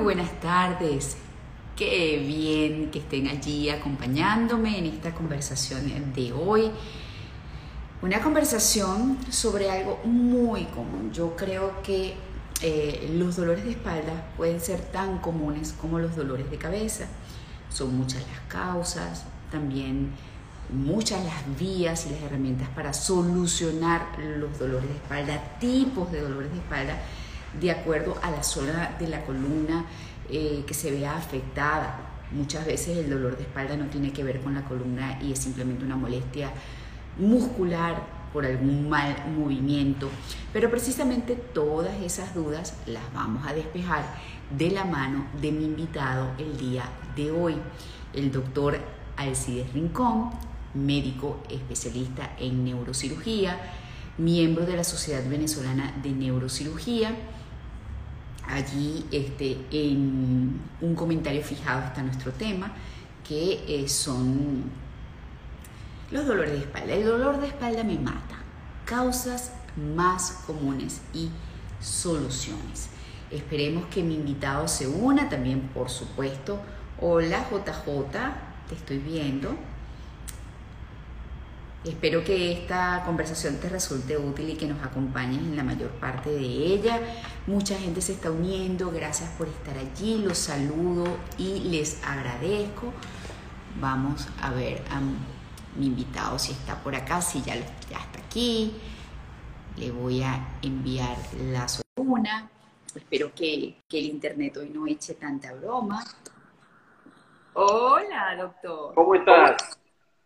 buenas tardes. Qué bien que estén allí acompañándome en esta conversación de hoy. Una conversación sobre algo muy común. Yo creo que eh, los dolores de espalda pueden ser tan comunes como los dolores de cabeza. Son muchas las causas, también muchas las vías y las herramientas para solucionar los dolores de espalda, tipos de dolores de espalda, de acuerdo a la zona de la columna eh, que se vea afectada. Muchas veces el dolor de espalda no tiene que ver con la columna y es simplemente una molestia muscular por algún mal movimiento. Pero precisamente todas esas dudas las vamos a despejar de la mano de mi invitado el día de hoy, el doctor Alcides Rincón, médico especialista en neurocirugía, miembro de la Sociedad Venezolana de Neurocirugía Allí este, en un comentario fijado está nuestro tema, que eh, son los dolores de espalda. El dolor de espalda me mata. Causas más comunes y soluciones. Esperemos que mi invitado se una también, por supuesto. Hola JJ, te estoy viendo. Espero que esta conversación te resulte útil y que nos acompañes en la mayor parte de ella. Mucha gente se está uniendo, gracias por estar allí, los saludo y les agradezco. Vamos a ver a mi invitado si está por acá, si ya, está aquí. Le voy a enviar la una. Espero que, que el internet hoy no eche tanta broma. Hola, doctor. ¿Cómo estás?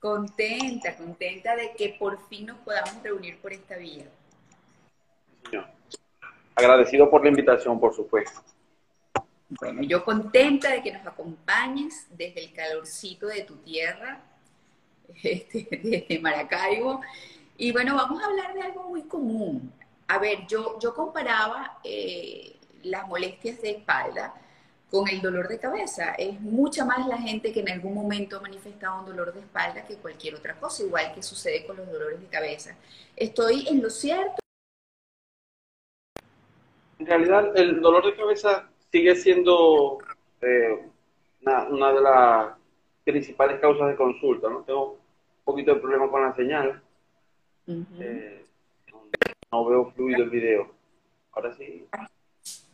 Contenta, contenta de que por fin nos podamos reunir por esta vía. Agradecido por la invitación, por supuesto. Bueno, yo contenta de que nos acompañes desde el calorcito de tu tierra, este, desde Maracaibo. Y bueno, vamos a hablar de algo muy común. A ver, yo, yo comparaba eh, las molestias de espalda con el dolor de cabeza. Es mucha más la gente que en algún momento ha manifestado un dolor de espalda que cualquier otra cosa, igual que sucede con los dolores de cabeza. ¿Estoy en lo cierto? En realidad, el dolor de cabeza sigue siendo eh, una, de las principales causas de consulta. ¿no? Tengo un poquito de problema con la señal. Eh, no veo fluido el video. Ahora sí.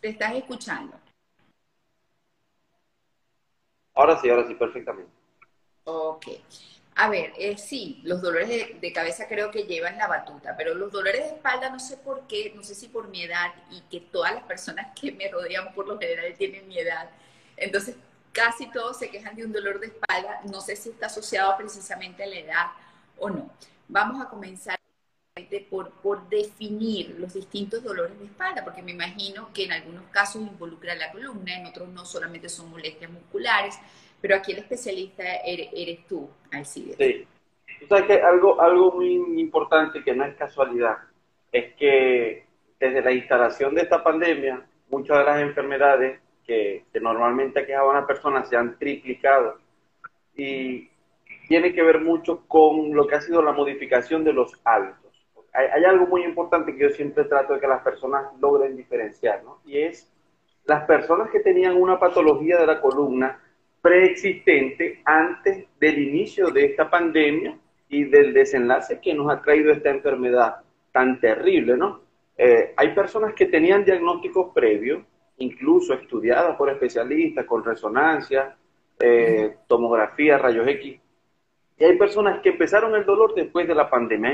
Te estás escuchando. Ahora sí, ahora sí, perfectamente. Ok. A ver, eh, sí, los dolores de, cabeza creo que llevan la batuta, pero los dolores de espalda no sé por qué, no sé si por mi edad y que todas las personas que me rodean por lo general tienen mi edad. Entonces, casi todos se quejan de un dolor de espalda. No sé si está asociado precisamente a la edad o no. Vamos a comenzar por, definir los distintos dolores de espalda, porque me imagino que en algunos casos involucra la columna, en otros no solamente son molestias musculares, pero aquí el especialista eres, tú, Alcides. Sí. Tú sabes que algo, algo muy importante que no es casualidad es que desde la instalación de esta pandemia, muchas de las enfermedades que, que normalmente aquejaban a personas se han triplicado y tiene que ver mucho con lo que ha sido la modificación de los hábitos hay, algo muy importante que yo siempre trato de que las personas logren diferenciar, ¿no? Y es las personas que tenían una patología de la columna preexistente antes del inicio de esta pandemia y del desenlace que nos ha traído esta enfermedad tan terrible, ¿no? Eh, hay personas que tenían diagnósticos previos, incluso estudiadas por especialistas con resonancia, eh, tomografía, rayos X, y hay personas que empezaron el dolor después de la pandemia.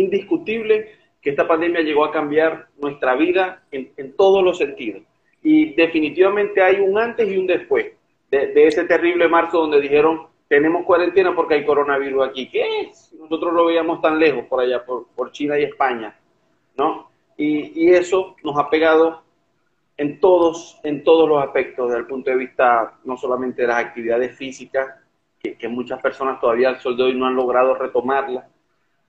Indiscutible que esta pandemia llegó a cambiar nuestra vida en, todos los sentidos. Y definitivamente hay un antes y un después de, ese terrible marzo donde dijeron tenemos cuarentena porque hay coronavirus aquí. ¿Qué es? Nosotros lo veíamos tan lejos por allá, por, China y España, ¿no? Y, y, eso nos ha pegado en todos, en todos los aspectos, desde el punto de vista no solamente de las actividades físicas, que, muchas personas todavía al sol de hoy no han logrado retomarla,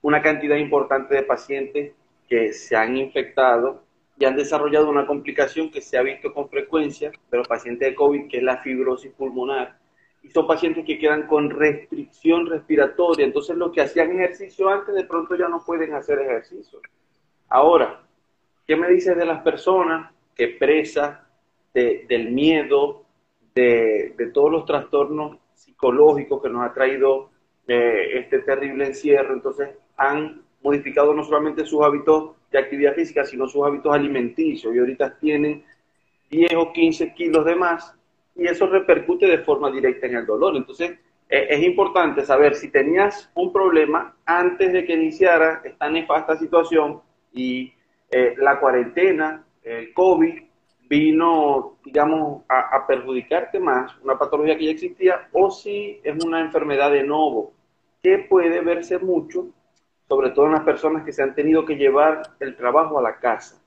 una cantidad importante de pacientes que se han infectado y han desarrollado una complicación que se ha visto con frecuencia de los pacientes de COVID, que es la fibrosis pulmonar. Y son pacientes que quedan con restricción respiratoria. Entonces, los que hacían ejercicio antes, de pronto ya no pueden hacer ejercicio. Ahora, ¿qué me dices de las personas que presas del miedo, de, todos los trastornos psicológicos que nos ha traído eh, este terrible encierro. Entonces han modificado no solamente sus hábitos de actividad física, sino sus hábitos alimenticios. Y ahorita tienen 10 o 15 kilos de más y eso repercute de forma directa en el dolor. Entonces, eh, es importante saber si tenías un problema antes de que iniciara esta nefasta situación y eh, la cuarentena, el COVID, vino, digamos, a, a, perjudicarte más, una patología que ya existía, o si es una enfermedad de nuevo, que puede verse mucho, sobre todo en las personas que se han tenido que llevar el trabajo a la casa.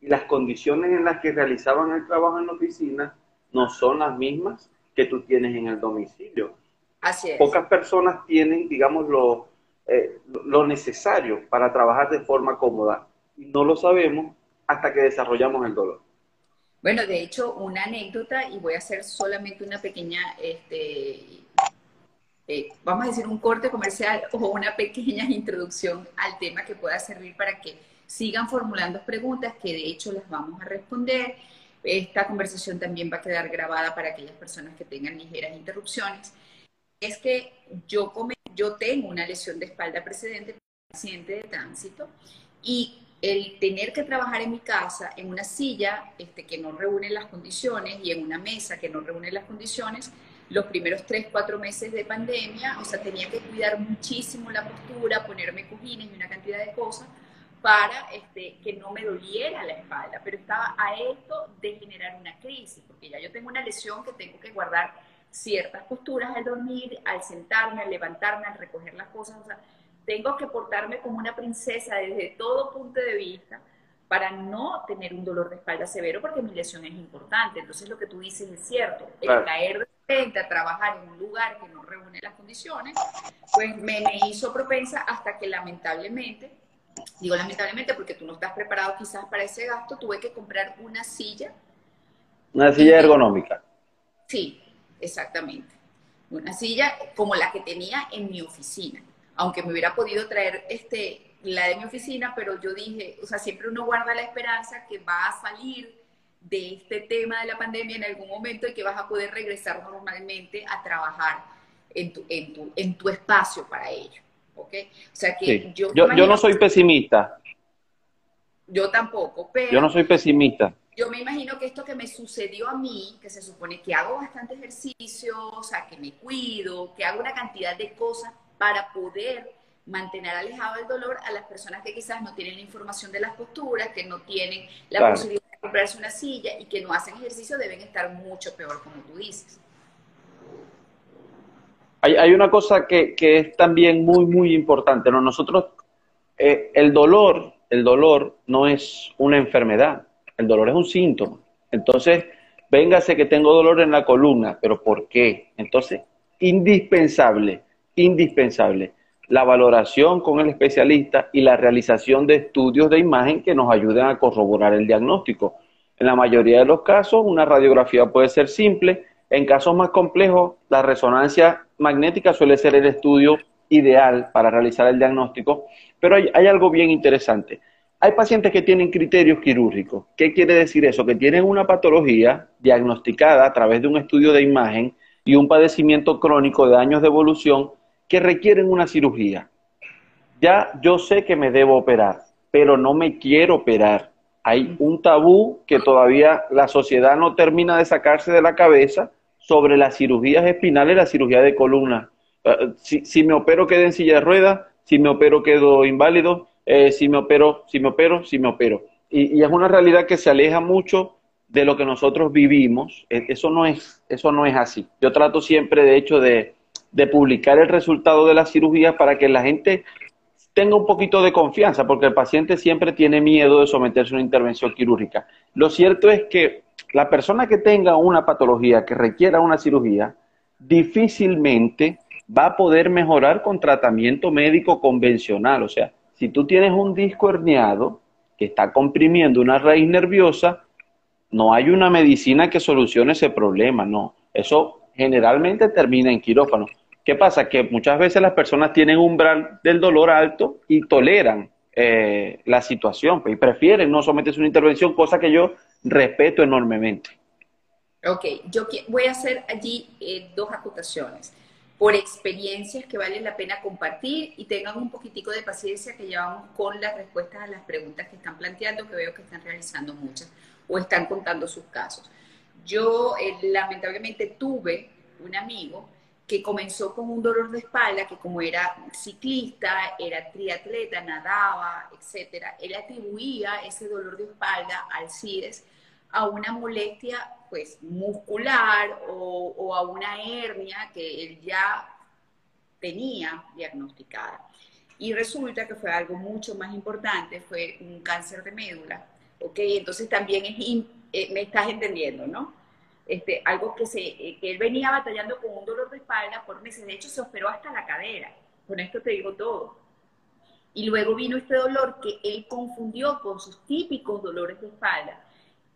Y las condiciones en las que realizaban el trabajo en la oficina no son las mismas que tú tienes en el domicilio. Así es. Pocas personas tienen, digamos, lo, eh, lo necesario para trabajar de forma cómoda. Y no lo sabemos hasta que desarrollamos el dolor. Bueno, de hecho, una anécdota, y voy a hacer solamente una pequeña, este, eh, vamos a decir, un corte comercial o una pequeña introducción al tema que pueda servir para que sigan formulando preguntas, que de hecho las vamos a responder. Esta conversación también va a quedar grabada para aquellas personas que tengan ligeras interrupciones. Es que yo, yo tengo una lesión de espalda precedente, paciente de tránsito, y el tener que trabajar en mi casa en una silla este, que no reúne las condiciones y en una mesa que no reúne las condiciones, los primeros tres, cuatro meses de pandemia, o sea, tenía que cuidar muchísimo la postura, ponerme cojines y una cantidad de cosas para este, que no me doliera la espalda, pero estaba a esto de generar una crisis, porque ya yo tengo una lesión que tengo que guardar ciertas posturas al dormir, al sentarme, al levantarme, al recoger las cosas, o sea, tengo que portarme como una princesa desde todo punto de vista para no tener un dolor de espalda severo porque mi lesión es importante. Entonces lo que tú dices es cierto. El caer de repente a trabajar en un lugar que no reúne las condiciones, pues me, me hizo propensa hasta que lamentablemente, digo lamentablemente porque tú no estás preparado quizás para ese gasto, tuve que comprar una silla. Una silla ergonómica. Sí, exactamente. Una silla como la que tenía en mi oficina aunque me hubiera podido traer este, la de mi oficina, pero yo dije, o sea, siempre uno guarda la esperanza que va a salir de este tema de la pandemia en algún momento y que vas a poder regresar normalmente a trabajar en tu, en tu, en tu espacio para ello. ¿Ok? O sea que yo, yo, yo no soy pesimista. Yo tampoco, pero... Yo no soy pesimista. Yo me imagino que esto que me sucedió a mí, que se supone que hago bastante ejercicio, o sea, que me cuido, que hago una cantidad de cosas para poder mantener alejado el dolor a las personas que quizás no tienen la información de las posturas, que no tienen la posibilidad comprarse una silla y que no hacen ejercicio, deben estar mucho peor, como tú dices. Hay, una cosa que, es también muy, muy importante. ¿no? Nosotros, eh, el dolor, el dolor no es una enfermedad, el dolor es un síntoma. Entonces, véngase que tengo dolor en la columna, pero ¿por qué? Entonces, indispensable indispensable la valoración con el especialista y la realización de estudios de imagen que nos ayuden a corroborar el diagnóstico. En la mayoría de los casos, una radiografía puede ser simple. En casos más complejos, la resonancia magnética suele ser el estudio ideal para realizar el diagnóstico. Pero hay, hay algo bien interesante. Hay pacientes que tienen criterios quirúrgicos. ¿Qué quiere decir eso? Que tienen una patología diagnosticada a través de un estudio de imagen y un padecimiento crónico de años de evolución que requieren una cirugía. Ya yo sé que me debo operar, pero no me quiero operar. Hay un tabú que todavía la sociedad no termina de sacarse de la cabeza sobre las cirugías espinales la cirugía de columna. Eh, si, me opero quedo en silla de ruedas, si me opero quedo inválido, eh, si me opero, si me opero, si me opero. Y, y, es una realidad que se aleja mucho de lo que nosotros vivimos. E, eso no es, eso no es así. Yo trato siempre, de hecho, de, de publicar el resultado de la cirugía para que la gente tenga un poquito de confianza, porque el paciente siempre tiene miedo de someterse a una intervención quirúrgica. Lo cierto es que la persona que tenga una patología que requiera una cirugía, difícilmente va a poder mejorar con tratamiento médico convencional. O sea, si tú tienes un disco herniado que está comprimiendo una raíz nerviosa, no hay una medicina que solucione ese problema, no. Eso generalmente termina en quirófano. ¿Qué pasa? Que muchas veces las personas tienen un umbral del dolor alto y toleran eh, la situación pues, y prefieren no someterse a una intervención, cosa que yo respeto enormemente. Ok, yo voy a hacer allí eh, dos acotaciones por experiencias que vale la pena compartir y tengan un poquitico de paciencia que llevamos con las respuestas a las preguntas que están planteando, que veo que están realizando muchas o están contando sus casos. Yo eh, lamentablemente tuve un amigo que comenzó con un dolor de espalda, que como era ciclista, era triatleta, nadaba, etcétera, él atribuía ese dolor de espalda al CIRES a una molestia pues muscular o, o, a una hernia que él ya tenía diagnosticada. Y resulta que fue algo mucho más importante, fue un cáncer de médula, ¿ok? Entonces también es, eh, me estás entendiendo, ¿no? Este, algo que, se, eh, que él venía batallando con un dolor de espalda por meses, de hecho se operó hasta la cadera, con esto te digo todo. Y luego vino este dolor que él confundió con sus típicos dolores de espalda.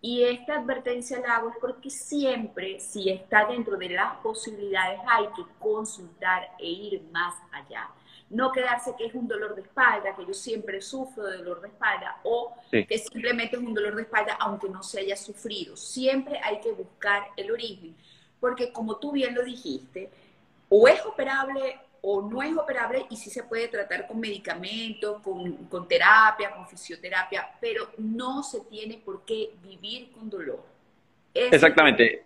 Y esta advertencia la hago es porque siempre, si está dentro de las posibilidades, hay que consultar e ir más allá no quedarse que es un dolor de espalda, que yo siempre sufro de dolor de espalda, o que simplemente es un dolor de espalda aunque no se haya sufrido. Siempre hay que buscar el origen, porque como tú bien lo dijiste, o es operable o no es operable y sí se puede tratar con medicamentos, con, terapia, con fisioterapia, pero no se tiene por qué vivir con dolor. Exactamente.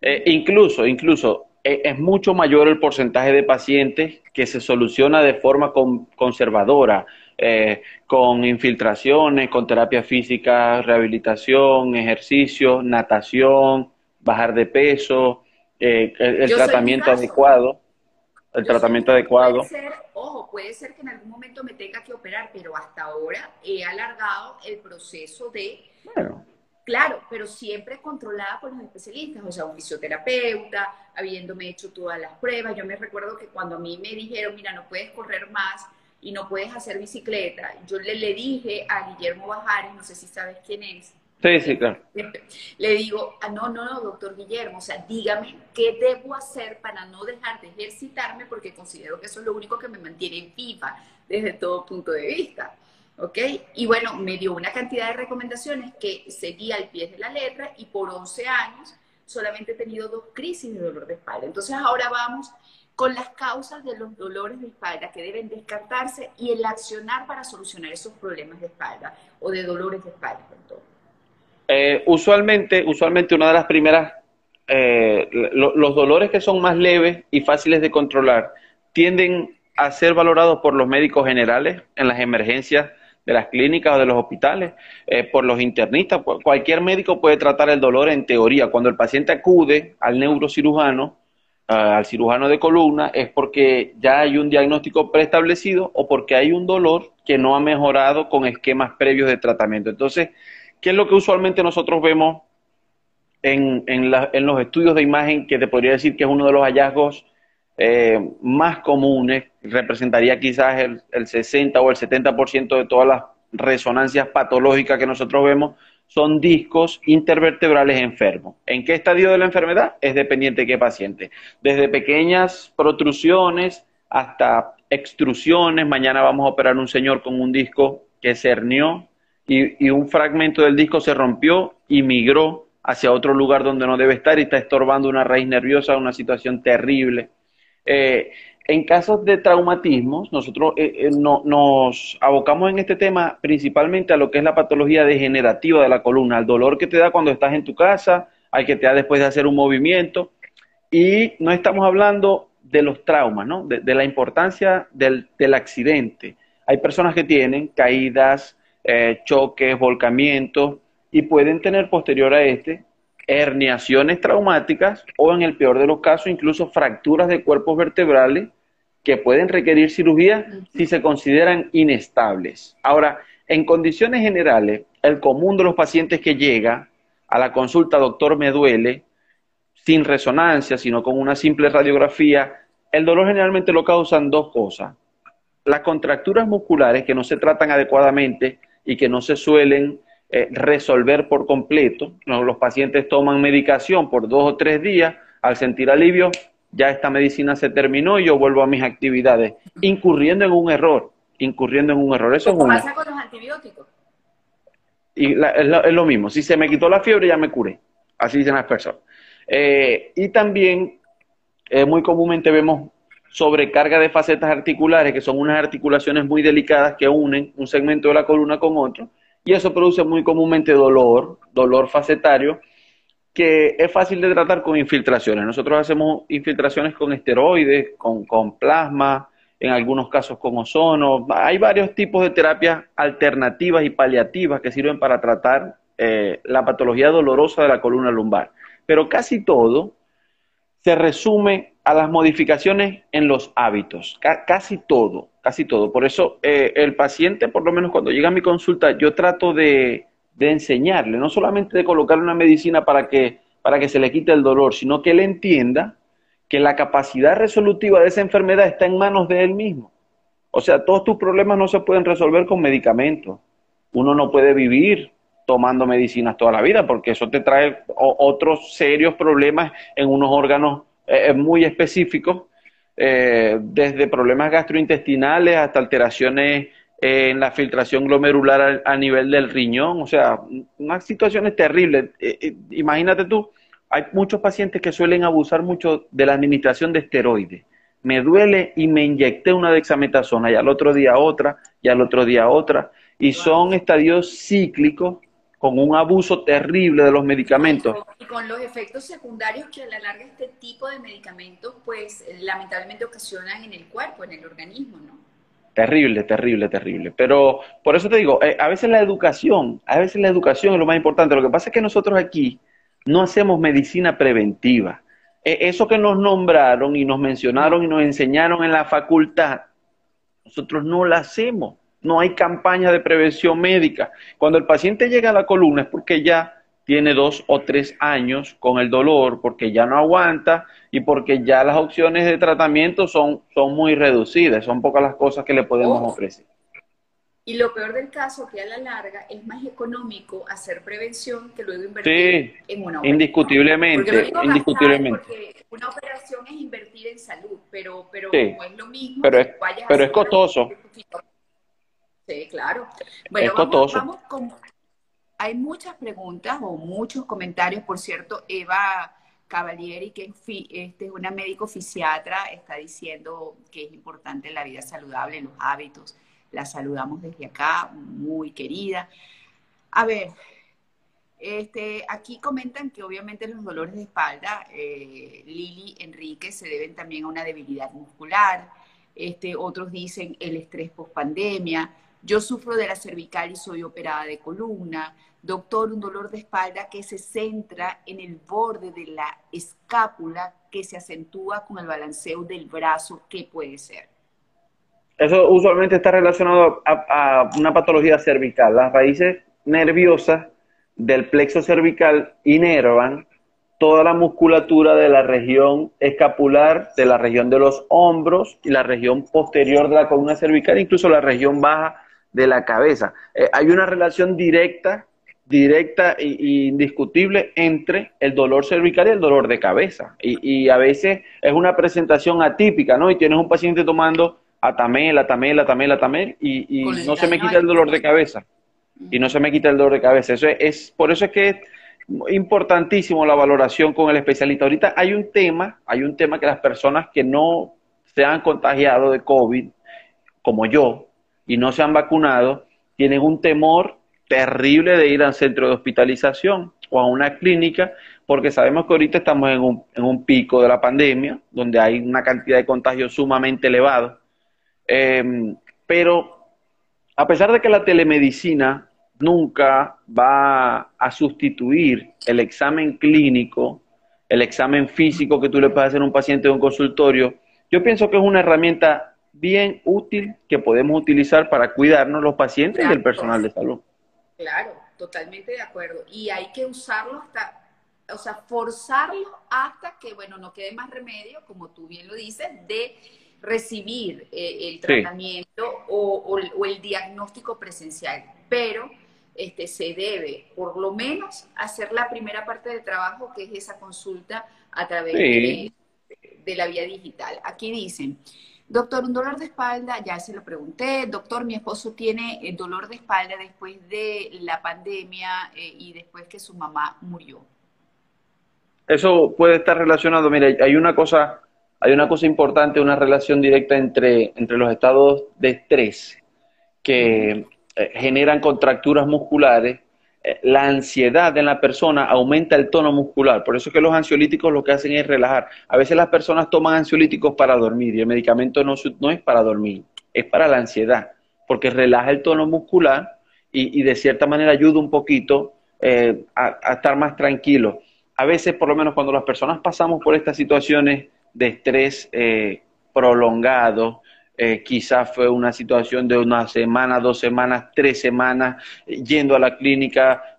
Eh, incluso, incluso es mucho mayor el porcentaje de pacientes que se soluciona de forma conservadora, eh, con infiltraciones, con terapia física, rehabilitación, ejercicio, natación, bajar de peso, eh, el, tratamiento adecuado. El tratamiento adecuado. ojo, puede ser que en algún momento me tenga que operar, pero hasta ahora he alargado el proceso de Claro, pero siempre controlada por los especialistas, o sea, un fisioterapeuta, habiéndome hecho todas las pruebas. Yo me recuerdo que cuando a mí me dijeron, mira, no puedes correr más y no puedes hacer bicicleta, yo le, le dije a Guillermo Bajares, no sé si sabes quién es. Sí, sí, claro. Le digo, ah, no, no, no, doctor Guillermo, o sea, dígame qué debo hacer para no dejar de ejercitarme porque considero que eso es lo único que me mantiene viva desde todo punto de vista. ¿Ok? Y bueno, me dio una cantidad de recomendaciones que seguía al pie de la letra y por 11 años solamente he tenido dos crisis de dolor de espalda. Entonces ahora vamos con las causas de los dolores de espalda que deben descartarse y el accionar para solucionar esos problemas de espalda o de dolores de espalda. Eh, usualmente, usualmente una de las primeras, eh, los dolores que son más leves y fáciles de controlar tienden a ser valorados por los médicos generales en las emergencias de las clínicas o de los hospitales, eh, por los internistas. Cualquier médico puede tratar el dolor en teoría. Cuando el paciente acude al neurocirujano, al cirujano de columna, es porque ya hay un diagnóstico preestablecido o porque hay un dolor que no ha mejorado con esquemas previos de tratamiento. Entonces, ¿qué es lo que usualmente nosotros vemos en, en los estudios de imagen que te podría decir que es uno de los hallazgos eh, más comunes, representaría quizás el, el 60 o el 70% de todas las resonancias patológicas que nosotros vemos, son discos intervertebrales enfermos. ¿En qué estadio de la enfermedad? Es dependiente de qué paciente. Desde pequeñas protrusiones hasta extrusiones. Mañana vamos a operar un señor con un disco que se hernió y, y, un fragmento del disco se rompió y migró hacia otro lugar donde no debe estar y está estorbando una raíz nerviosa, una situación terrible. Eh, en casos de traumatismos, nosotros eh, eh, nos abocamos en este tema principalmente a lo que es la patología degenerativa de la columna, al dolor que te da cuando estás en tu casa, al que te da después de hacer un movimiento. Y no estamos hablando de los traumas, ¿no? de, la importancia del, accidente. Hay personas que tienen caídas, choques, volcamientos y pueden tener posterior a este herniaciones traumáticas o en el peor de los casos incluso fracturas de cuerpos vertebrales que pueden requerir cirugía si se consideran inestables. Ahora, en condiciones generales, el común de los pacientes que llega a la consulta, doctor, me duele, sin resonancia, sino con una simple radiografía, el dolor generalmente lo causan dos cosas. Las contracturas musculares que no se tratan adecuadamente y que no se suelen eh, resolver por completo. Los pacientes toman medicación por dos o tres días, al sentir alivio, ya esta medicina se terminó y yo vuelvo a mis actividades, incurriendo en un error, incurriendo en un error. Eso ¿Qué pasa con los antibióticos? Y es, lo, mismo, si se me quitó la fiebre ya me curé, así dicen las personas. Eh, y también eh, muy comúnmente vemos sobrecarga de facetas articulares, que son unas articulaciones muy delicadas que unen un segmento de la columna con otro, y eso produce muy comúnmente dolor, dolor facetario, que es fácil de tratar con infiltraciones. Nosotros hacemos infiltraciones con esteroides, con, con plasma, en algunos casos con ozono. Hay varios tipos de terapias alternativas y paliativas que sirven para tratar eh, la patología dolorosa de la columna lumbar. Pero casi todo se resume a las modificaciones en los hábitos, casi todo, casi todo. Por eso eh, el paciente, por lo menos cuando llega a mi consulta, yo trato de, enseñarle, no solamente de colocarle una medicina para que, para que se le quite el dolor, sino que él entienda que la capacidad resolutiva de esa enfermedad está en manos de él mismo. O sea, todos tus problemas no se pueden resolver con medicamentos. Uno no puede vivir tomando medicinas toda la vida porque eso te trae otros serios problemas en unos órganos eh, eh, muy específicos, eh, desde problemas gastrointestinales hasta alteraciones en la filtración glomerular a, nivel del riñón, o sea, unas situaciones terribles. imagínate tú, hay muchos pacientes que suelen abusar mucho de la administración de esteroides. Me duele y me inyecté una dexametasona y al otro día otra y al otro día otra. Y son estadios cíclicos con un abuso terrible de los medicamentos. Y con los efectos secundarios que a la larga este tipo de medicamentos, pues lamentablemente ocasionan en el cuerpo, en el organismo, ¿no? Terrible, terrible, terrible. Pero por eso te digo, eh, a veces la educación, a veces la educación es lo más importante. Lo que pasa es que nosotros aquí no hacemos medicina preventiva. E, eso que nos nombraron y nos mencionaron y nos enseñaron en la facultad, nosotros no la hacemos. No hay campaña de prevención médica. Cuando el paciente llega a la columna es porque ya tiene dos o tres años con el dolor, porque ya no aguanta y porque ya las opciones de tratamiento son, son muy reducidas, son pocas las cosas que le podemos ofrecer. Y lo peor del caso, que a la larga es más económico hacer prevención que luego invertir en una operación. Indiscutiblemente, indiscutiblemente. Porque una operación es invertir en salud, pero, pero no es lo mismo. Pero es, pero es costoso. Sí, claro. Bueno, es. Vamos con, hay muchas preguntas o muchos comentarios. Por cierto, Eva Cavalieri, que este, es una médico fisiatra, está diciendo que es importante la vida saludable, los hábitos la saludamos desde acá, muy querida. A ver, este, aquí comentan que obviamente los dolores de espalda, eh, Lili Enrique, se deben también a una debilidad muscular. Este, otros dicen el estrés post pandemia. Yo sufro de la cervical y soy operada de columna. Doctor, un dolor de espalda que se centra en el borde de la escápula que se acentúa con el balanceo del brazo. ¿Qué puede ser? Eso usualmente está relacionado a, una patología cervical. Las raíces nerviosas del plexo cervical inervan toda la musculatura de la región escapular, de la región de los hombros y la región posterior de la columna cervical, incluso la región baja de la cabeza. Eh, hay una relación directa, directa e indiscutible entre el dolor cervical y el dolor de cabeza. Y, y a veces es una presentación atípica, ¿no? Y tienes un paciente tomando Atamel, Atamel, Atamel, Atamel, y, y no se me quita el dolor de cabeza. Y no se me quita el dolor de cabeza. Eso es, por eso es que es importantísimo la valoración con el especialista. Ahorita hay un tema, hay un tema que las personas que no se han contagiado de COVID, como yo, y no se han vacunado, tienen un temor terrible de ir al centro de hospitalización o a una clínica, porque sabemos que ahorita estamos en un, en un pico de la pandemia, donde hay una cantidad de contagios sumamente elevada Em, pero a pesar de que la telemedicina nunca va a sustituir el examen clínico, el examen físico que tú le puedes hacer a un paciente de un consultorio, yo pienso que es una herramienta bien útil que podemos utilizar para cuidarnos los pacientes y el personal de salud. Claro, totalmente de acuerdo. Y hay que usarlo hasta, o sea, forzarlo hasta que, bueno, no quede más remedio, como tú bien lo dices, de recibir eh, el tratamiento o, el diagnóstico presencial, pero este, se debe por lo menos hacer la primera parte del trabajo, que es esa consulta a través de, la vía digital. Aquí dicen, doctor, un dolor de espalda, ya se lo pregunté, doctor, mi esposo tiene el dolor de espalda después de la pandemia eh, y después que su mamá murió. eso puede estar relacionado. Mira, hay una cosa, hay una cosa importante, una relación directa entre, entre los estados de estrés que eh, generan contracturas musculares. La ansiedad en la persona aumenta el tono muscular. Por eso es que los ansiolíticos lo que hacen es relajar. A veces las personas toman ansiolíticos para dormir y el medicamento no, no es para dormir, es para la ansiedad, porque relaja el tono muscular y, de cierta manera ayuda un poquito eh, a, estar más tranquilo. A veces, por lo menos cuando las personas pasamos por estas situaciones de estrés eh, prolongado, eh, quizás fue una situación de una semana, dos semanas, tres semanas, yendo a la clínica,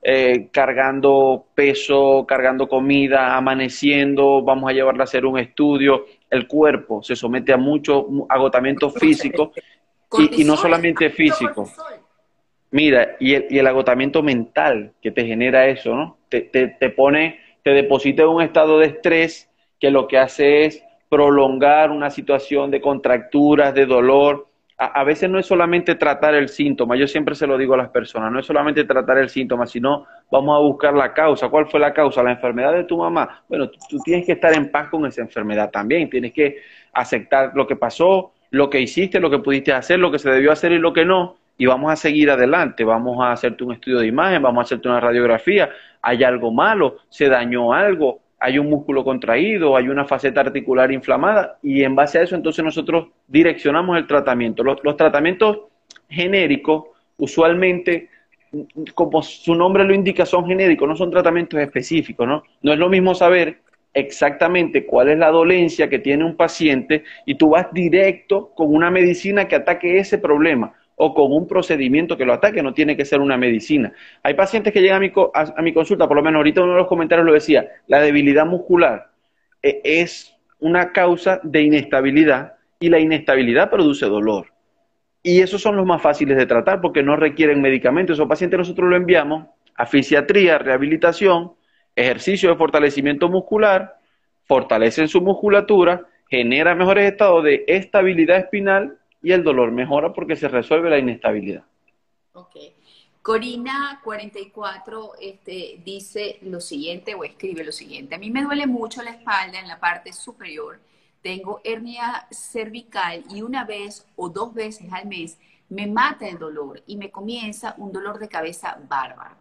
cargando peso, cargando comida, amaneciendo, vamos a llevarla a hacer un estudio. El cuerpo se somete a mucho agotamiento físico y, y no solamente físico. Mira, y el, y el agotamiento mental que te genera eso, ¿no? Te, te, te pone, te deposita en un estado de estrés que lo que hace es prolongar una situación de contracturas, de dolor. A, a, veces no es solamente tratar el síntoma, yo siempre se lo digo a las personas, no es solamente tratar el síntoma, sino vamos a buscar la causa. ¿Cuál fue la causa? La enfermedad de tu mamá. Bueno, tú, tú tienes que estar en paz con esa enfermedad también, tienes que aceptar lo que pasó, lo que hiciste, lo que pudiste hacer, lo que se debió hacer y lo que no, y vamos a seguir adelante, vamos a hacerte un estudio de imagen, vamos a hacerte una radiografía, hay algo malo, se dañó algo, hay un músculo contraído, hay una faceta articular inflamada y en base a eso entonces nosotros direccionamos el tratamiento. Los, tratamientos genéricos usualmente, como su nombre lo indica, son genéricos, no son tratamientos específicos, ¿no? No es lo mismo saber exactamente cuál es la dolencia que tiene un paciente y tú vas directo con una medicina que ataque ese problema o con un procedimiento que lo ataque, no tiene que ser una medicina. Hay pacientes que llegan a mi, a, mi consulta, por lo menos ahorita uno de los comentarios lo decía, la debilidad muscular eh, es una causa de inestabilidad y la inestabilidad produce dolor. Y esos son los más fáciles de tratar porque no requieren medicamentos. Esos pacientes nosotros lo enviamos a fisiatría, rehabilitación, ejercicio de fortalecimiento muscular, fortalecen su musculatura, genera mejores estados de estabilidad espinal y el dolor mejora porque se resuelve la inestabilidad. Ok. Corina 44 este, dice lo siguiente o escribe lo siguiente. A mí me duele mucho la espalda en la parte superior. Tengo hernia cervical y una vez o dos veces al mes me mata el dolor y me comienza un dolor de cabeza bárbaro.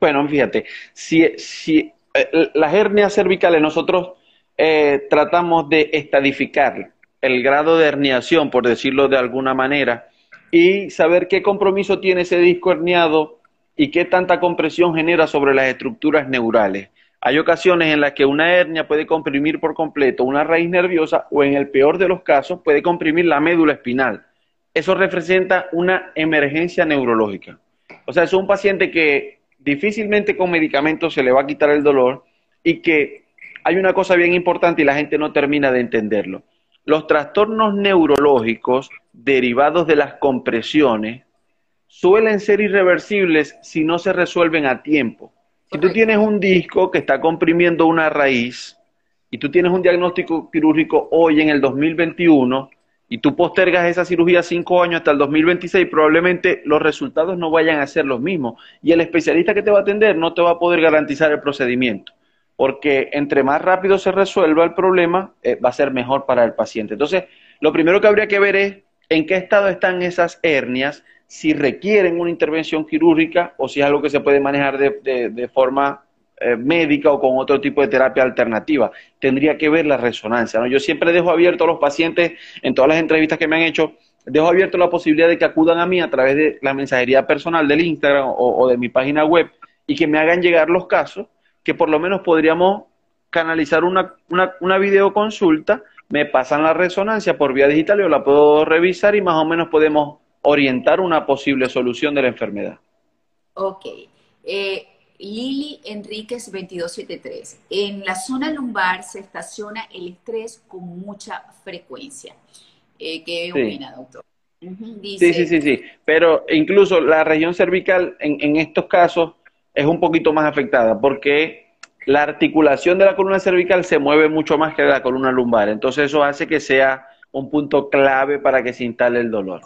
Bueno, fíjate, si, si eh, las hernias cervicales nosotros eh, tratamos de estadificar el grado de herniación, por decirlo de alguna manera, y saber qué compromiso tiene ese disco herniado y qué tanta compresión genera sobre las estructuras neurales. Hay ocasiones en las que una hernia puede comprimir por completo una raíz nerviosa o en el peor de los casos puede comprimir la médula espinal. Eso representa una emergencia neurológica. O sea, es un paciente que difícilmente con medicamentos se le va a quitar el dolor y que hay una cosa bien importante y la gente no termina de entenderlo. Los trastornos neurológicos derivados de las compresiones suelen ser irreversibles si no se resuelven a tiempo. Si tú tienes un disco que está comprimiendo una raíz y tú tienes un diagnóstico quirúrgico hoy en el 2021 y tú postergas esa cirugía cinco años hasta el 2026, probablemente los resultados no vayan a ser los mismos y el especialista que te va a atender no te va a poder garantizar el procedimiento porque entre más rápido se resuelva el problema, eh, va a ser mejor para el paciente. Entonces, lo primero que habría que ver es en qué estado están esas hernias, si requieren una intervención quirúrgica o si es algo que se puede manejar de, forma eh, médica o con otro tipo de terapia alternativa. Tendría que ver la resonancia. ¿no? Yo siempre dejo abierto a los pacientes, en todas las entrevistas que me han hecho, dejo abierto la posibilidad de que acudan a mí a través de la mensajería personal del Instagram o de mi página web y que me hagan llegar los casos que por lo menos podríamos canalizar una, una, una videoconsulta, me pasan la resonancia por vía digital, yo la puedo revisar y más o menos podemos orientar una posible solución de la enfermedad. Ok. Eh, Lili Enríquez 2273. En la zona lumbar se estaciona el estrés con mucha frecuencia. Eh, ¿Qué opina, doctor? sí, sí, sí, sí. Pero incluso la región cervical en, en estos casos es un poquito más afectada porque la articulación de la columna cervical se mueve mucho más que la columna lumbar. Entonces eso hace que sea un punto clave para que se instale el dolor.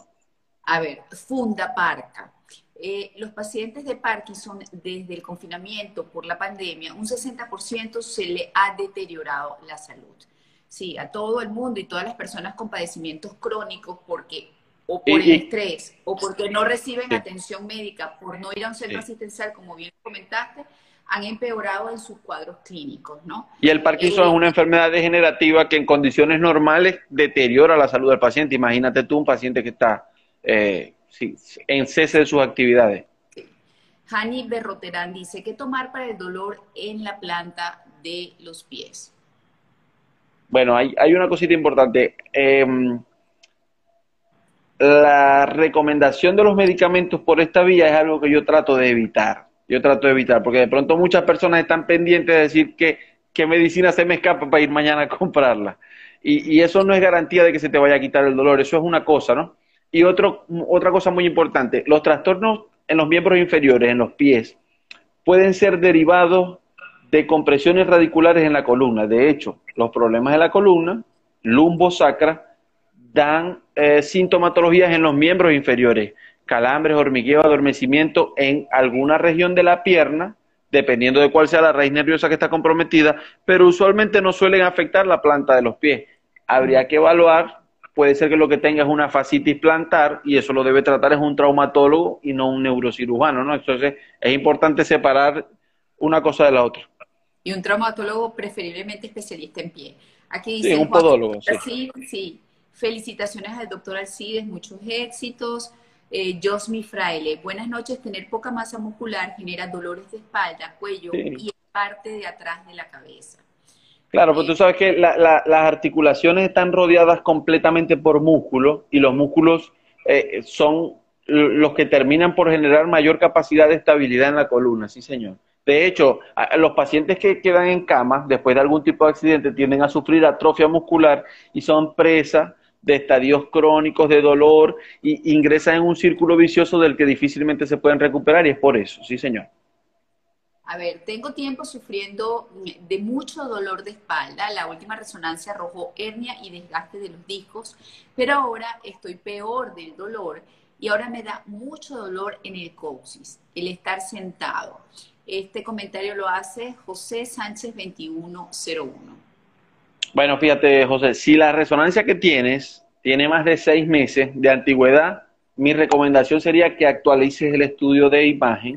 A ver, Funda Parca. eh, los pacientes de Parkinson desde el confinamiento por la pandemia, un 60% se le ha deteriorado la salud. Sí, a todo el mundo y todas las personas con padecimientos crónicos porque o por el estrés o porque no reciben atención médica, por no ir a un centro asistencial, como bien comentaste, han empeorado en sus cuadros clínicos, ¿no? Y el Parkinson eh, es una enfermedad degenerativa que en condiciones normales deteriora la salud del paciente. Imagínate tú un paciente que está eh, en cese de sus actividades. Hani Berroterán dice, ¿qué tomar para el dolor en la planta de los pies? Bueno, hay, hay una cosita importante. Em, la recomendación de los medicamentos por esta vía es algo que yo trato de evitar. Yo trato de evitar, porque de pronto muchas personas están pendientes de decir que, medicina se me escapa para ir mañana a comprarla. Y, y, eso no es garantía de que se te vaya a quitar el dolor, eso es una cosa, ¿no? Y otro, otra cosa muy importante, los trastornos en los miembros inferiores, en los pies, pueden ser derivados de compresiones radiculares en la columna. De hecho, los problemas de la columna, lumbo-sacra, dan eh, sintomatologías en los miembros inferiores, calambres, hormigueo, adormecimiento en alguna región de la pierna, dependiendo de cuál sea la raíz nerviosa que está comprometida, pero usualmente no suelen afectar la planta de los pies. Habría que evaluar, puede ser que lo que tenga es una fascitis plantar y eso lo debe tratar es un traumatólogo y no un neurocirujano, ¿no? Entonces es importante separar una cosa de la otra. Y un traumatólogo preferiblemente especialista en pie. Aquí dice sí, un podólogo. Sí, sí. Felicitaciones al doctor Alcides, muchos éxitos. Eh, Josmi Fraile, buenas noches. Tener poca masa muscular genera dolores de espalda, cuello y parte de atrás de la cabeza. Claro, tú eh, sabes que las articulaciones están rodeadas completamente por músculos y los músculos eh, son los que terminan por generar mayor capacidad de estabilidad en la columna, sí señor. De hecho, los pacientes que quedan en cama después de algún tipo de accidente tienden a sufrir atrofia muscular y son presa de estadios crónicos de dolor y ingresan en un círculo vicioso del que difícilmente se pueden recuperar y es por eso, sí señor. A ver, tengo tiempo sufriendo de mucho dolor de espalda. La última resonancia arrojó hernia y desgaste de los discos, pero ahora estoy peor del dolor y ahora me da mucho dolor en el coxis, el estar sentado. Este comentario lo hace José Sánchez 2101. Bueno, fíjate, José, si la resonancia que tienes tiene más de seis meses de antigüedad, mi recomendación sería que actualices el estudio de imagen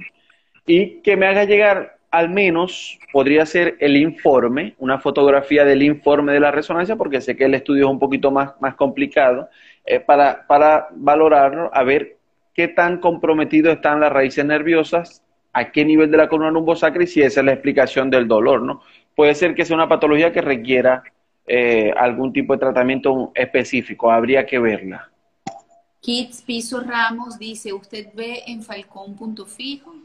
y que me haga llegar al menos, podría ser el informe, una fotografía del informe de la resonancia, porque sé que el estudio es un poquito más, más complicado, eh, para, para valorarlo, a ver qué tan comprometido están las raíces nerviosas, a qué nivel de la columna lumbosacra y si esa es la explicación del dolor, ¿no? Puede ser que sea una patología que requiera eh, algún tipo de tratamiento específico, habría que verla. Kids Piso Ramos dice, ¿usted ve en Falcón punto fijo?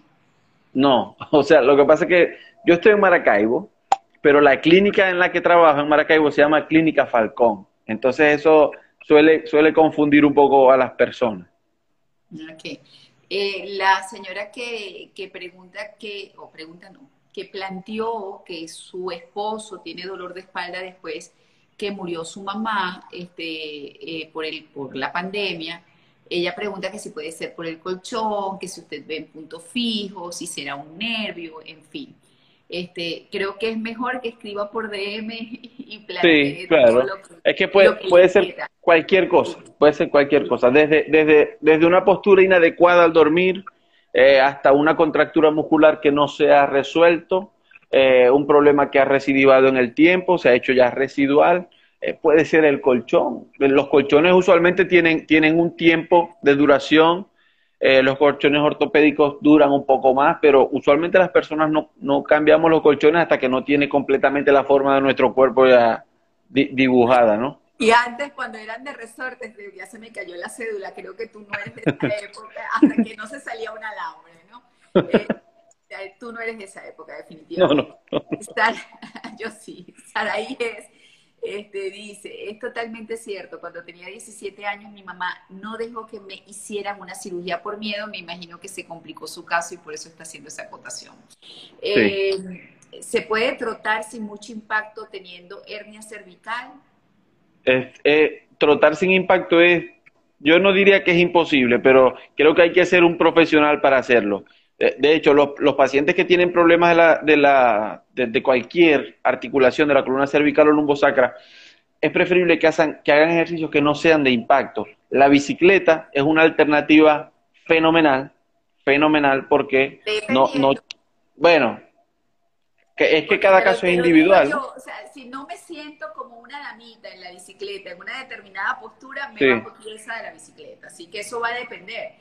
No, o sea, lo que pasa es que yo estoy en Maracaibo, pero la clínica en la que trabajo en Maracaibo se llama Clínica Falcón. Entonces eso suele, suele confundir un poco a las personas. Ok. Eh, la señora que, que pregunta que, o pregunta no, que planteó que su esposo tiene dolor de espalda después que murió su mamá este, eh, por, el, por la pandemia. Ella pregunta que si puede ser por el colchón, que si usted ve en punto fijo, si será un nervio, en fin. Este, creo que es mejor que escriba por DM y plantee sí, claro. es que puede, puede ser cualquier cosa, puede ser cualquier cosa, desde, desde, desde una postura inadecuada al dormir, eh, hasta una contractura muscular que no se ha resuelto, eh, un problema que ha recidivado en el tiempo, se ha hecho ya residual, eh, puede ser el colchón. Los colchones usualmente tienen, tienen un tiempo de duración, los colchones ortopédicos duran un poco más, pero usualmente las personas no, no, cambiamos los colchones hasta que no tiene completamente la forma de nuestro cuerpo ya dibujada, ¿no? Y antes, cuando eran de resortes, ya se me cayó la cédula, creo que tú no eres de esa época, hasta que no se salía un alambre, ¿no? Eh, tú no eres de esa época, definitivamente. No, no. yo sí. Saraí es, este, dice, es totalmente cierto, cuando tenía 17 años mi mamá no dejó que me hicieran una cirugía por miedo, me imagino que se complicó su caso y por eso está haciendo esa acotación. Eh, ¿Se puede trotar sin mucho impacto teniendo hernia cervical? Eh, trotar sin impacto es yo no diría que es imposible, pero creo que hay que ser un profesional para hacerlo. De hecho, los, pacientes que tienen problemas de, la, de, la, de, cualquier articulación de la columna cervical o lumbosacra, es preferible que, que hagan ejercicios que no sean de impacto. La bicicleta es una alternativa fenomenal, fenomenal, porque no, no, bueno, es que cada caso es individual. o sea, si no me siento como una damita en la bicicleta, en una determinada postura, me bajo pieza de la bicicleta. Así que eso va a depender.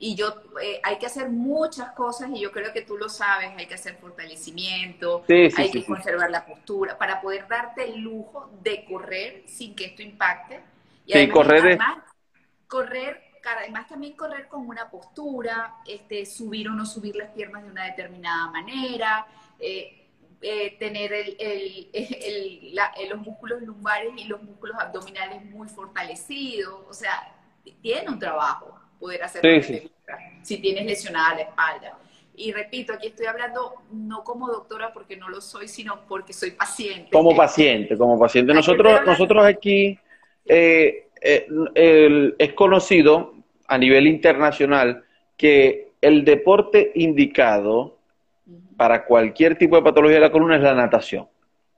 Y yo, eh, hay que hacer muchas cosas y yo creo que tú lo sabes, hay que hacer fortalecimiento, hay que conservar la postura para poder darte el lujo de correr sin que esto impacte. Y además, correr correr, además también correr con una postura, este, subir o no subir las piernas de una determinada manera, eh, eh, tener el, el, los músculos lumbares y los músculos abdominales muy fortalecidos, o sea, tiene un trabajo poder hacer si tienes lesionada la espalda. Y repito, aquí estoy hablando no como doctora porque no lo soy, sino porque soy paciente. Como paciente, como paciente. Nosotros, nosotros aquí eh, eh, es conocido a nivel internacional que el deporte indicado para cualquier tipo de patología de la columna es la natación.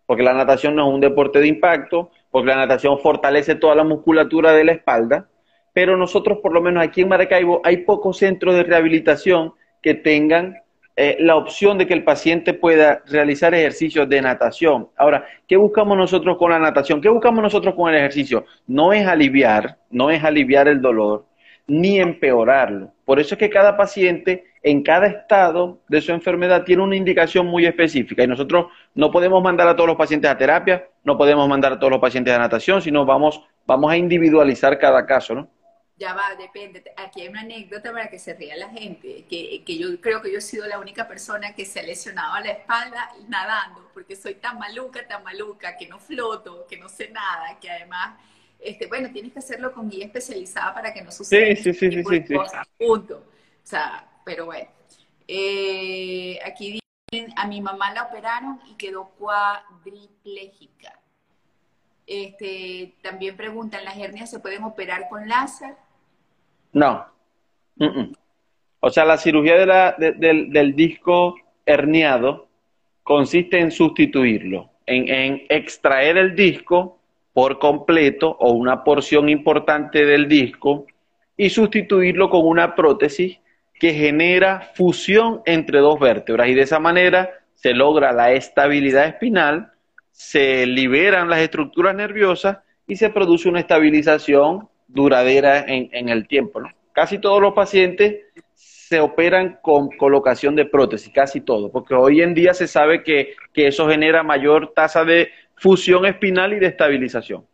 Porque la natación no es un deporte de impacto, porque la natación fortalece toda la musculatura de la espalda, pero nosotros, por lo menos aquí en Maracaibo, hay pocos centros de rehabilitación que tengan eh, la opción de que el paciente pueda realizar ejercicios de natación. Ahora, ¿qué buscamos nosotros con la natación? ¿Qué buscamos nosotros con el ejercicio? No es aliviar, no es aliviar el dolor, ni empeorarlo. Por eso es que cada paciente en cada estado de su enfermedad tiene una indicación muy específica y nosotros no podemos mandar a todos los pacientes a terapia, no podemos mandar a todos los pacientes a natación, sino vamos, vamos a individualizar cada caso, ¿no? Ya va, depende. Aquí hay una anécdota para que se ría la gente, que, que yo creo que yo he sido la única persona que se ha lesionado la espalda nadando, porque soy tan maluca, tan maluca, que no floto, que no sé nada, que además, este, bueno, tienes que hacerlo con guía especializada para que no suceda sí, sí, sí, sí, punto. O sea, pero bueno. Eh, aquí dicen, a mi mamá la operaron y quedó cuadriplégica. Este, también preguntan, ¿las hernias se pueden operar con láser? No. O sea, la cirugía del, disco herniado consiste en sustituirlo, en, extraer el disco por completo o una porción importante del disco y sustituirlo con una prótesis que genera fusión entre dos vértebras y de esa manera se logra la estabilidad espinal, se liberan las estructuras nerviosas y se produce una estabilización duradera en, el tiempo. Casi todos los pacientes se operan con colocación de prótesis, casi todos, porque hoy en día se sabe que, que eso genera mayor tasa de fusión espinal y de estabilización.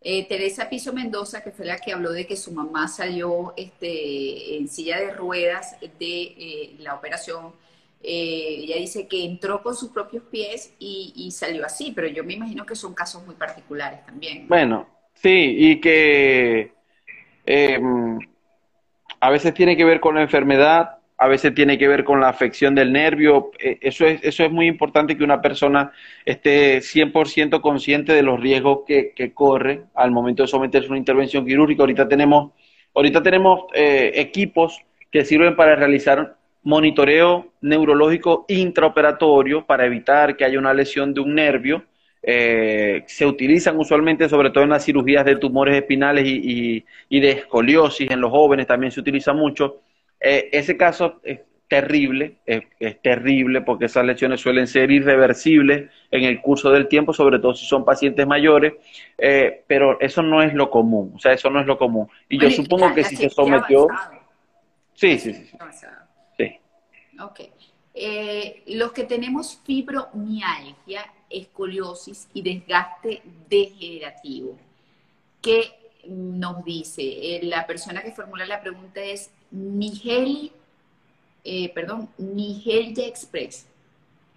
Eh, Teresa Piso Mendoza, que fue la que habló de que su mamá salió este, en silla de ruedas de eh, la operación, eh, ella dice que entró con sus propios pies y, salió así, pero yo me imagino que son casos muy particulares también. Bueno, sí, y que em, a veces tiene que ver con la enfermedad, a veces tiene que ver con la afección del nervio. Eh, eso es, eso es muy importante que una persona esté 100% consciente de los riesgos que, corre al momento de someterse a una intervención quirúrgica. Ahorita tenemos, ahorita tenemos eh, equipos que sirven para realizar monitoreo neurológico intraoperatorio para evitar que haya una lesión de un nervio. Eh, se utilizan usualmente sobre todo en las cirugías de tumores espinales y, y de escoliosis en los jóvenes, también se utiliza mucho eh, ese caso es terrible, es, terrible porque esas lesiones suelen ser irreversibles en el curso del tiempo, sobre todo si son pacientes mayores, eh, pero eso no es lo común, o sea, eso no es lo común. Y yo supongo que si se sometió... Sí, sí, sí. Sí. Ok. Eh, los que tenemos fibromialgia, escoliosis y desgaste degenerativo, ¿qué nos dice? la persona que formula la pregunta es Nigel, eh, perdón, Express.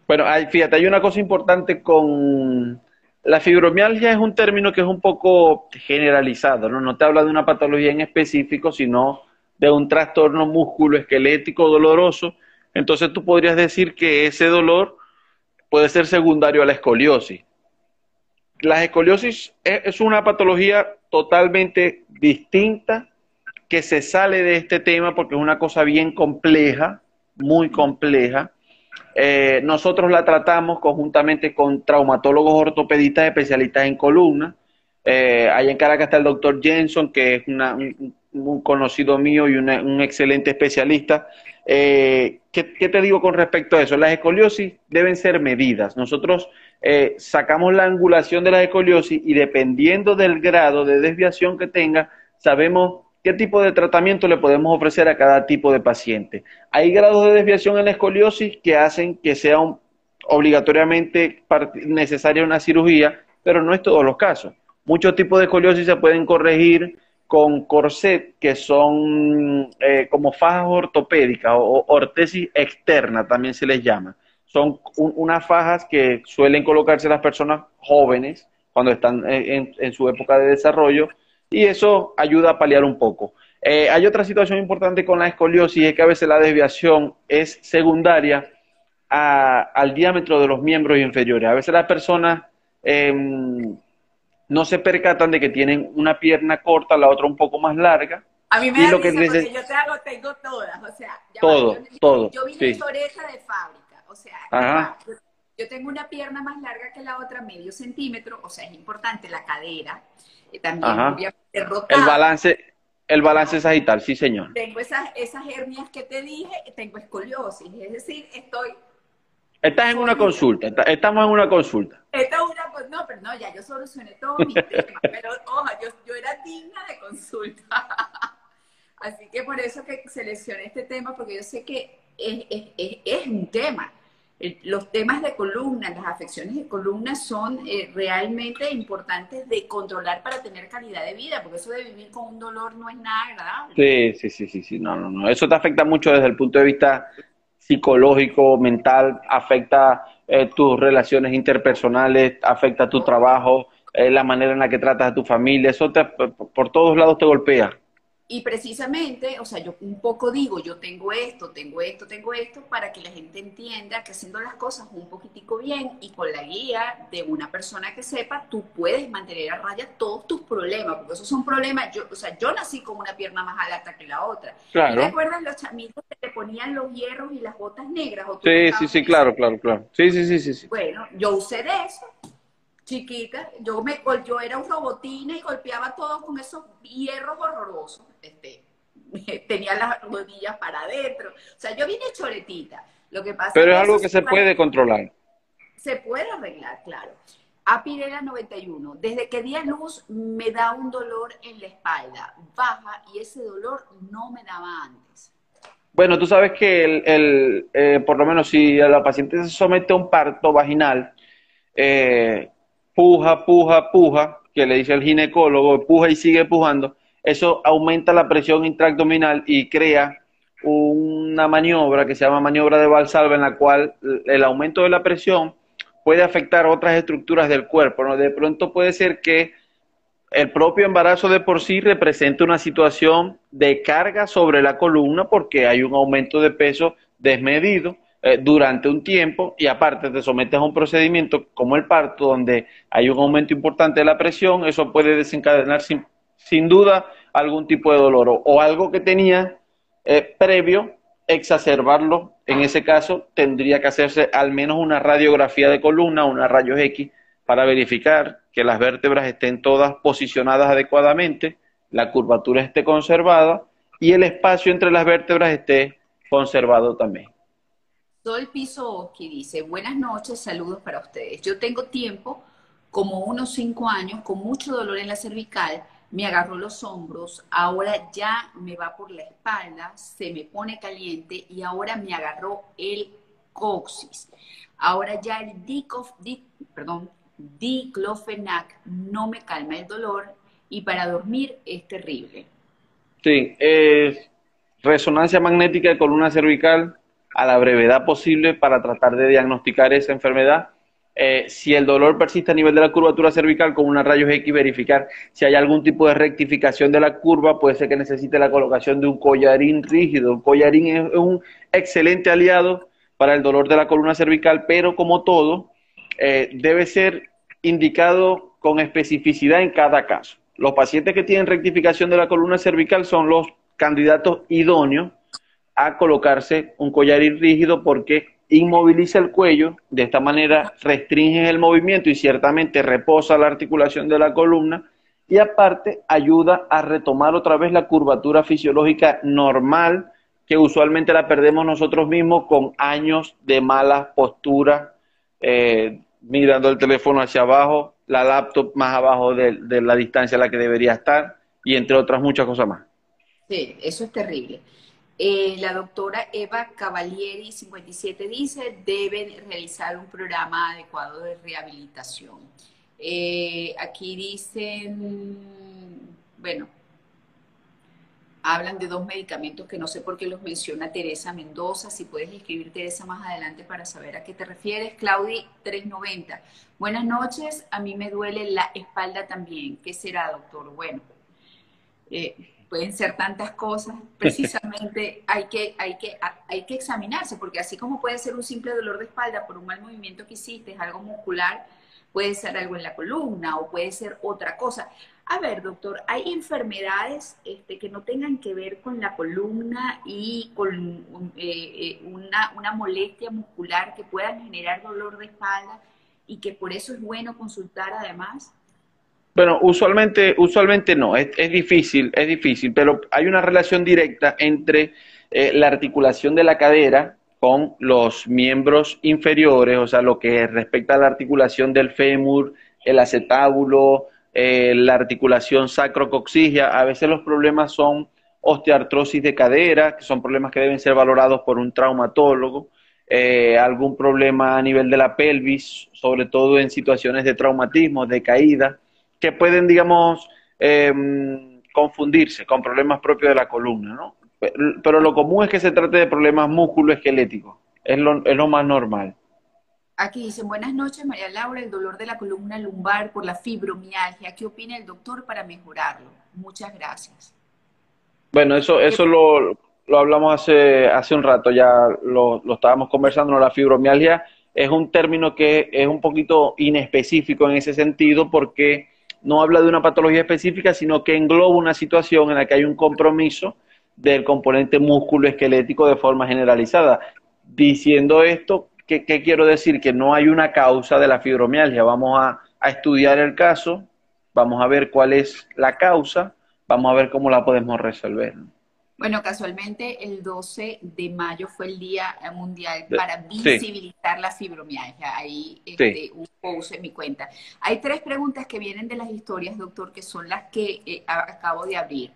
Bueno, fíjate, hay una cosa importante con la fibromialgia es un término que es un poco generalizado, ¿no? No te habla de una patología en específico, sino de un trastorno musculoesquelético doloroso. Entonces tú podrías decir que ese dolor puede ser secundario a la escoliosis. La escoliosis es una patología totalmente distinta que se sale de este tema porque es una cosa bien compleja, muy compleja. Eh, nosotros la tratamos conjuntamente con traumatólogos ortopedistas especialistas en columna. Eh, en Caracas está el doctor Jenson, que es un, conocido mío y un excelente especialista. Eh, ¿qué, te digo con respecto a eso? Las escoliosis deben ser medidas. Nosotros eh, sacamos la angulación de la escoliosis y dependiendo del grado de desviación que tenga, sabemos qué tipo de tratamiento le podemos ofrecer a cada tipo de paciente. Hay grados de desviación en la escoliosis que hacen que sea obligatoriamente necesaria una cirugía, pero no es todos los casos. Muchos tipos de escoliosis se pueden corregir con corset, que son eh, como fajas ortopédicas o, ortesis externa, también se les llama. Son unas fajas que suelen colocarse las personas jóvenes cuando están en, su época de desarrollo y eso ayuda a paliar un poco. Eh, hay otra situación importante con la escoliosis, es que a veces la desviación es secundaria al diámetro de los miembros inferiores. A veces las personas em, no se percatan de que tienen una pierna corta, la otra un poco más larga. A mí me da lo que porque yo te hago, tengo todas, o sea, todo, yo, todo. Yo vine sí. de fábrica, o sea, yo, tengo una pierna más larga que la otra, medio centímetro, o sea, es importante la cadera, eh, también obviamente rotada. El balance, el balance sagital, sí señor. Tengo esas, esas hernias que te dije, tengo escoliosis, es decir, estoy Estás en una consulta, estamos en una consulta. Esta es una, no, pero no, ya yo solucioné todo mi tema, pero ojo, yo, yo era digna de consulta. Así que por eso que seleccioné este tema, porque yo sé que es, es, es, un tema. Los temas de columna, las afecciones de columna son eh, realmente importantes de controlar para tener calidad de vida, porque eso de vivir con un dolor no es nada agradable. Sí, sí, sí, sí, sí. no, no, no. Eso te afecta mucho desde el punto de vista psicológico, mental, afecta eh, tus relaciones interpersonales, afecta tu trabajo, eh, la manera en la que tratas a tu familia, eso por todos lados te golpea. Y precisamente, o sea, yo un poco digo, yo tengo esto, tengo esto, tengo esto, para que la gente entienda que haciendo las cosas un poquitico bien y con la guía de una persona que sepa, tú puedes mantener a raya todos tus problemas, porque esos son problemas, yo, o sea, yo nací con una pierna más alta que la otra. Claro. ¿Te acuerdas los chamitos que te ponían los hierros y las botas negras? sí, sí, sí, claro, claro, claro. Sí, sí, sí, sí, sí. Bueno, yo usé de eso chiquita, yo me yo era un robotina y golpeaba todo con esos hierros horrorosos. Este, tenía las rodillas para adentro. O sea, yo vine choretita. Lo que pasa Pero es algo que se puede controlar. Se puede arreglar, claro. Apirela 91. Desde que di a luz me da un dolor en la espalda, baja, y ese dolor no me daba antes. Bueno, tú sabes que el, eh, por lo menos si la paciente se somete a un parto vaginal, eh, puja, puja, puja, que le dice el ginecólogo, puja y sigue pujando, eso aumenta la presión intraabdominal y crea una maniobra que se llama maniobra de Valsalva, en la cual el aumento de la presión puede afectar otras estructuras del cuerpo. ¿no? De pronto puede ser que el propio embarazo de por sí represente una situación de carga sobre la columna porque hay un aumento de peso desmedido eh, durante un tiempo y aparte te sometes a un procedimiento como el parto donde hay un aumento importante de la presión, eso puede desencadenar sin, sin duda algún tipo de dolor o, algo que tenía eh, previo, exacerbarlo. En ese caso tendría que hacerse al menos una radiografía de columna, una rayos X, para verificar que las vértebras estén todas posicionadas adecuadamente, la curvatura esté conservada y el espacio entre las vértebras esté conservado también. Sol Piso dice, buenas noches, saludos para ustedes. Yo tengo tiempo, como unos cinco años, con mucho dolor en la cervical, me agarró los hombros, ahora ya me va por la espalda, se me pone caliente y ahora me agarró el coxis. Ahora ya el dicof, perdón, diclofenac no me calma el dolor y para dormir es terrible. Sí, es resonancia magnética de columna cervical a la brevedad posible para tratar de diagnosticar esa enfermedad. Eh, si el dolor persiste a nivel de la curvatura cervical, con una rayos X verificar si hay algún tipo de rectificación de la curva, puede ser que necesite la colocación de un collarín rígido. Un collarín es, un excelente aliado para el dolor de la columna cervical, pero como todo, eh, debe ser indicado con especificidad en cada caso. Los pacientes que tienen rectificación de la columna cervical son los candidatos idóneos a colocarse un collar rígido porque inmoviliza el cuello, de esta manera restringe el movimiento y ciertamente reposa la articulación de la columna y aparte ayuda a retomar otra vez la curvatura fisiológica normal que usualmente la perdemos nosotros mismos con años de mala postura, eh, mirando el teléfono hacia abajo, la laptop más abajo de, de la distancia a la que debería estar y entre otras muchas cosas más. Sí, eso es terrible. Eh, la doctora Eva Cavalieri, 57, dice, deben realizar un programa adecuado de rehabilitación. Eh, aquí dicen, bueno, hablan de dos medicamentos que no sé por qué los menciona Teresa Mendoza. Si puedes escribir Teresa más adelante para saber a qué te refieres. Claudi 390. Buenas noches, a mí me duele la espalda también. ¿Qué será, doctor? Bueno, eh, pueden ser tantas cosas, precisamente hay que, hay, que, hay que examinarse, porque así como puede ser un simple dolor de espalda por un mal movimiento que hiciste, es algo muscular, puede ser algo en la columna o puede ser otra cosa. A ver, doctor, ¿hay enfermedades este, que no tengan que ver con la columna y con eh, eh, una, una molestia muscular que puedan generar dolor de espalda y que por eso es bueno consultar además? Bueno, usualmente, usualmente no, es, difícil, es difícil, pero hay una relación directa entre eh, la articulación de la cadera con los miembros inferiores, o sea, lo que respecta a la articulación del fémur, el acetábulo, eh, la articulación sacrocoxigia. A veces los problemas son osteoartrosis de cadera, que son problemas que deben ser valorados por un traumatólogo, eh, algún problema a nivel de la pelvis, sobre todo en situaciones de traumatismo, de caída que pueden, digamos, em, confundirse con problemas propios de la columna, ¿no? Pero lo común es que se trate de problemas musculoesqueléticos, es lo, es lo más normal. Aquí dicen, buenas noches María Laura, el dolor de la columna lumbar por la fibromialgia, ¿qué opina el doctor para mejorarlo? Muchas gracias. Bueno, eso, eso lo, lo hablamos hace, hace un rato, ya lo, lo estábamos conversando, la fibromialgia es un término que es un poquito inespecífico en ese sentido porque no habla de una patología específica, sino que engloba una situación en la que hay un compromiso del componente músculo esquelético de forma generalizada. Diciendo esto, ¿qué, quiero decir? Que no hay una causa de la fibromialgia. Vamos a, a estudiar el caso, vamos a ver cuál es la causa, vamos a ver cómo la podemos resolver. Bueno, casualmente el 12 de mayo fue el Día Mundial para visibilizar la fibromialgia. Ahí este, un post en mi cuenta. Hay tres preguntas que vienen de las historias, doctor, que son las que eh, acabo de abrir.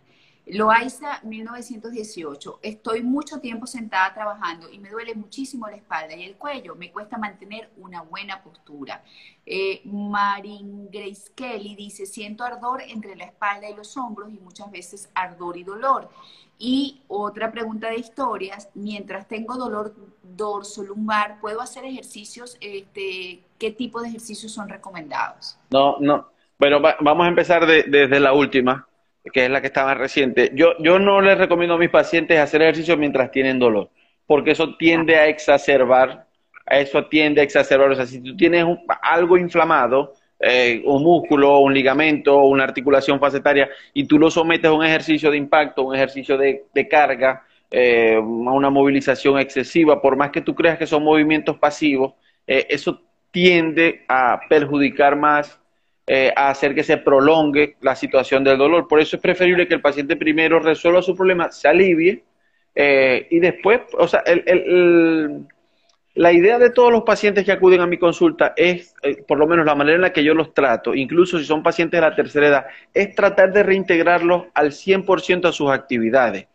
Loaiza, 1918. Estoy mucho tiempo sentada trabajando y me duele muchísimo la espalda y el cuello. Me cuesta mantener una buena postura. Eh, Marin Grace Kelly dice, siento ardor entre la espalda y los hombros y muchas veces ardor y dolor. Y otra pregunta de historias, mientras tengo dolor dorso lumbar, ¿puedo hacer ejercicios? Este, ¿Qué tipo de ejercicios son recomendados? No, no. Bueno, vamos a empezar desde la última, que es la que está más reciente. Yo, yo no les recomiendo a mis pacientes hacer ejercicio mientras tienen dolor, porque eso tiende a exacerbar, eso tiende a exacerbar. O sea, si tú tienes algo inflamado, eh, un músculo, un ligamento, una articulación facetaria, y tú lo sometes a un ejercicio de impacto, un ejercicio de, carga, eh, una movilización excesiva, por más que tú creas que son movimientos pasivos, eh, eso tiende a perjudicar más, a hacer que se prolongue la situación del dolor. Por eso es preferible que el paciente primero resuelva su problema, se alivie, y después, o sea, el la idea de todos los pacientes que acuden a mi consulta es, eh, por lo menos la manera en la que yo los trato, incluso si son pacientes de la tercera edad, es tratar de reintegrarlos al 100% a sus actividades,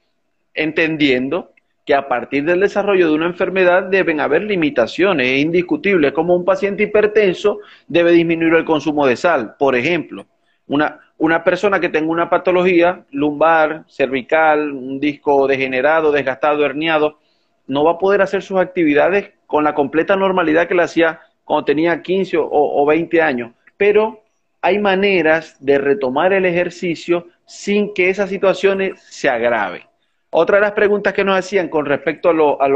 entendiendo que a partir del desarrollo de una enfermedad deben haber limitaciones, es indiscutible, como un paciente hipertenso debe disminuir el consumo de sal, por ejemplo. Una, una persona que tenga una patología lumbar, cervical, un disco degenerado, desgastado, herniado, no va a poder hacer sus actividades con la completa normalidad que le hacía cuando tenía 15 o, 20 años. Pero hay maneras de retomar el ejercicio sin que esas situaciones se agraven. Otra de las preguntas que nos hacían con respecto a,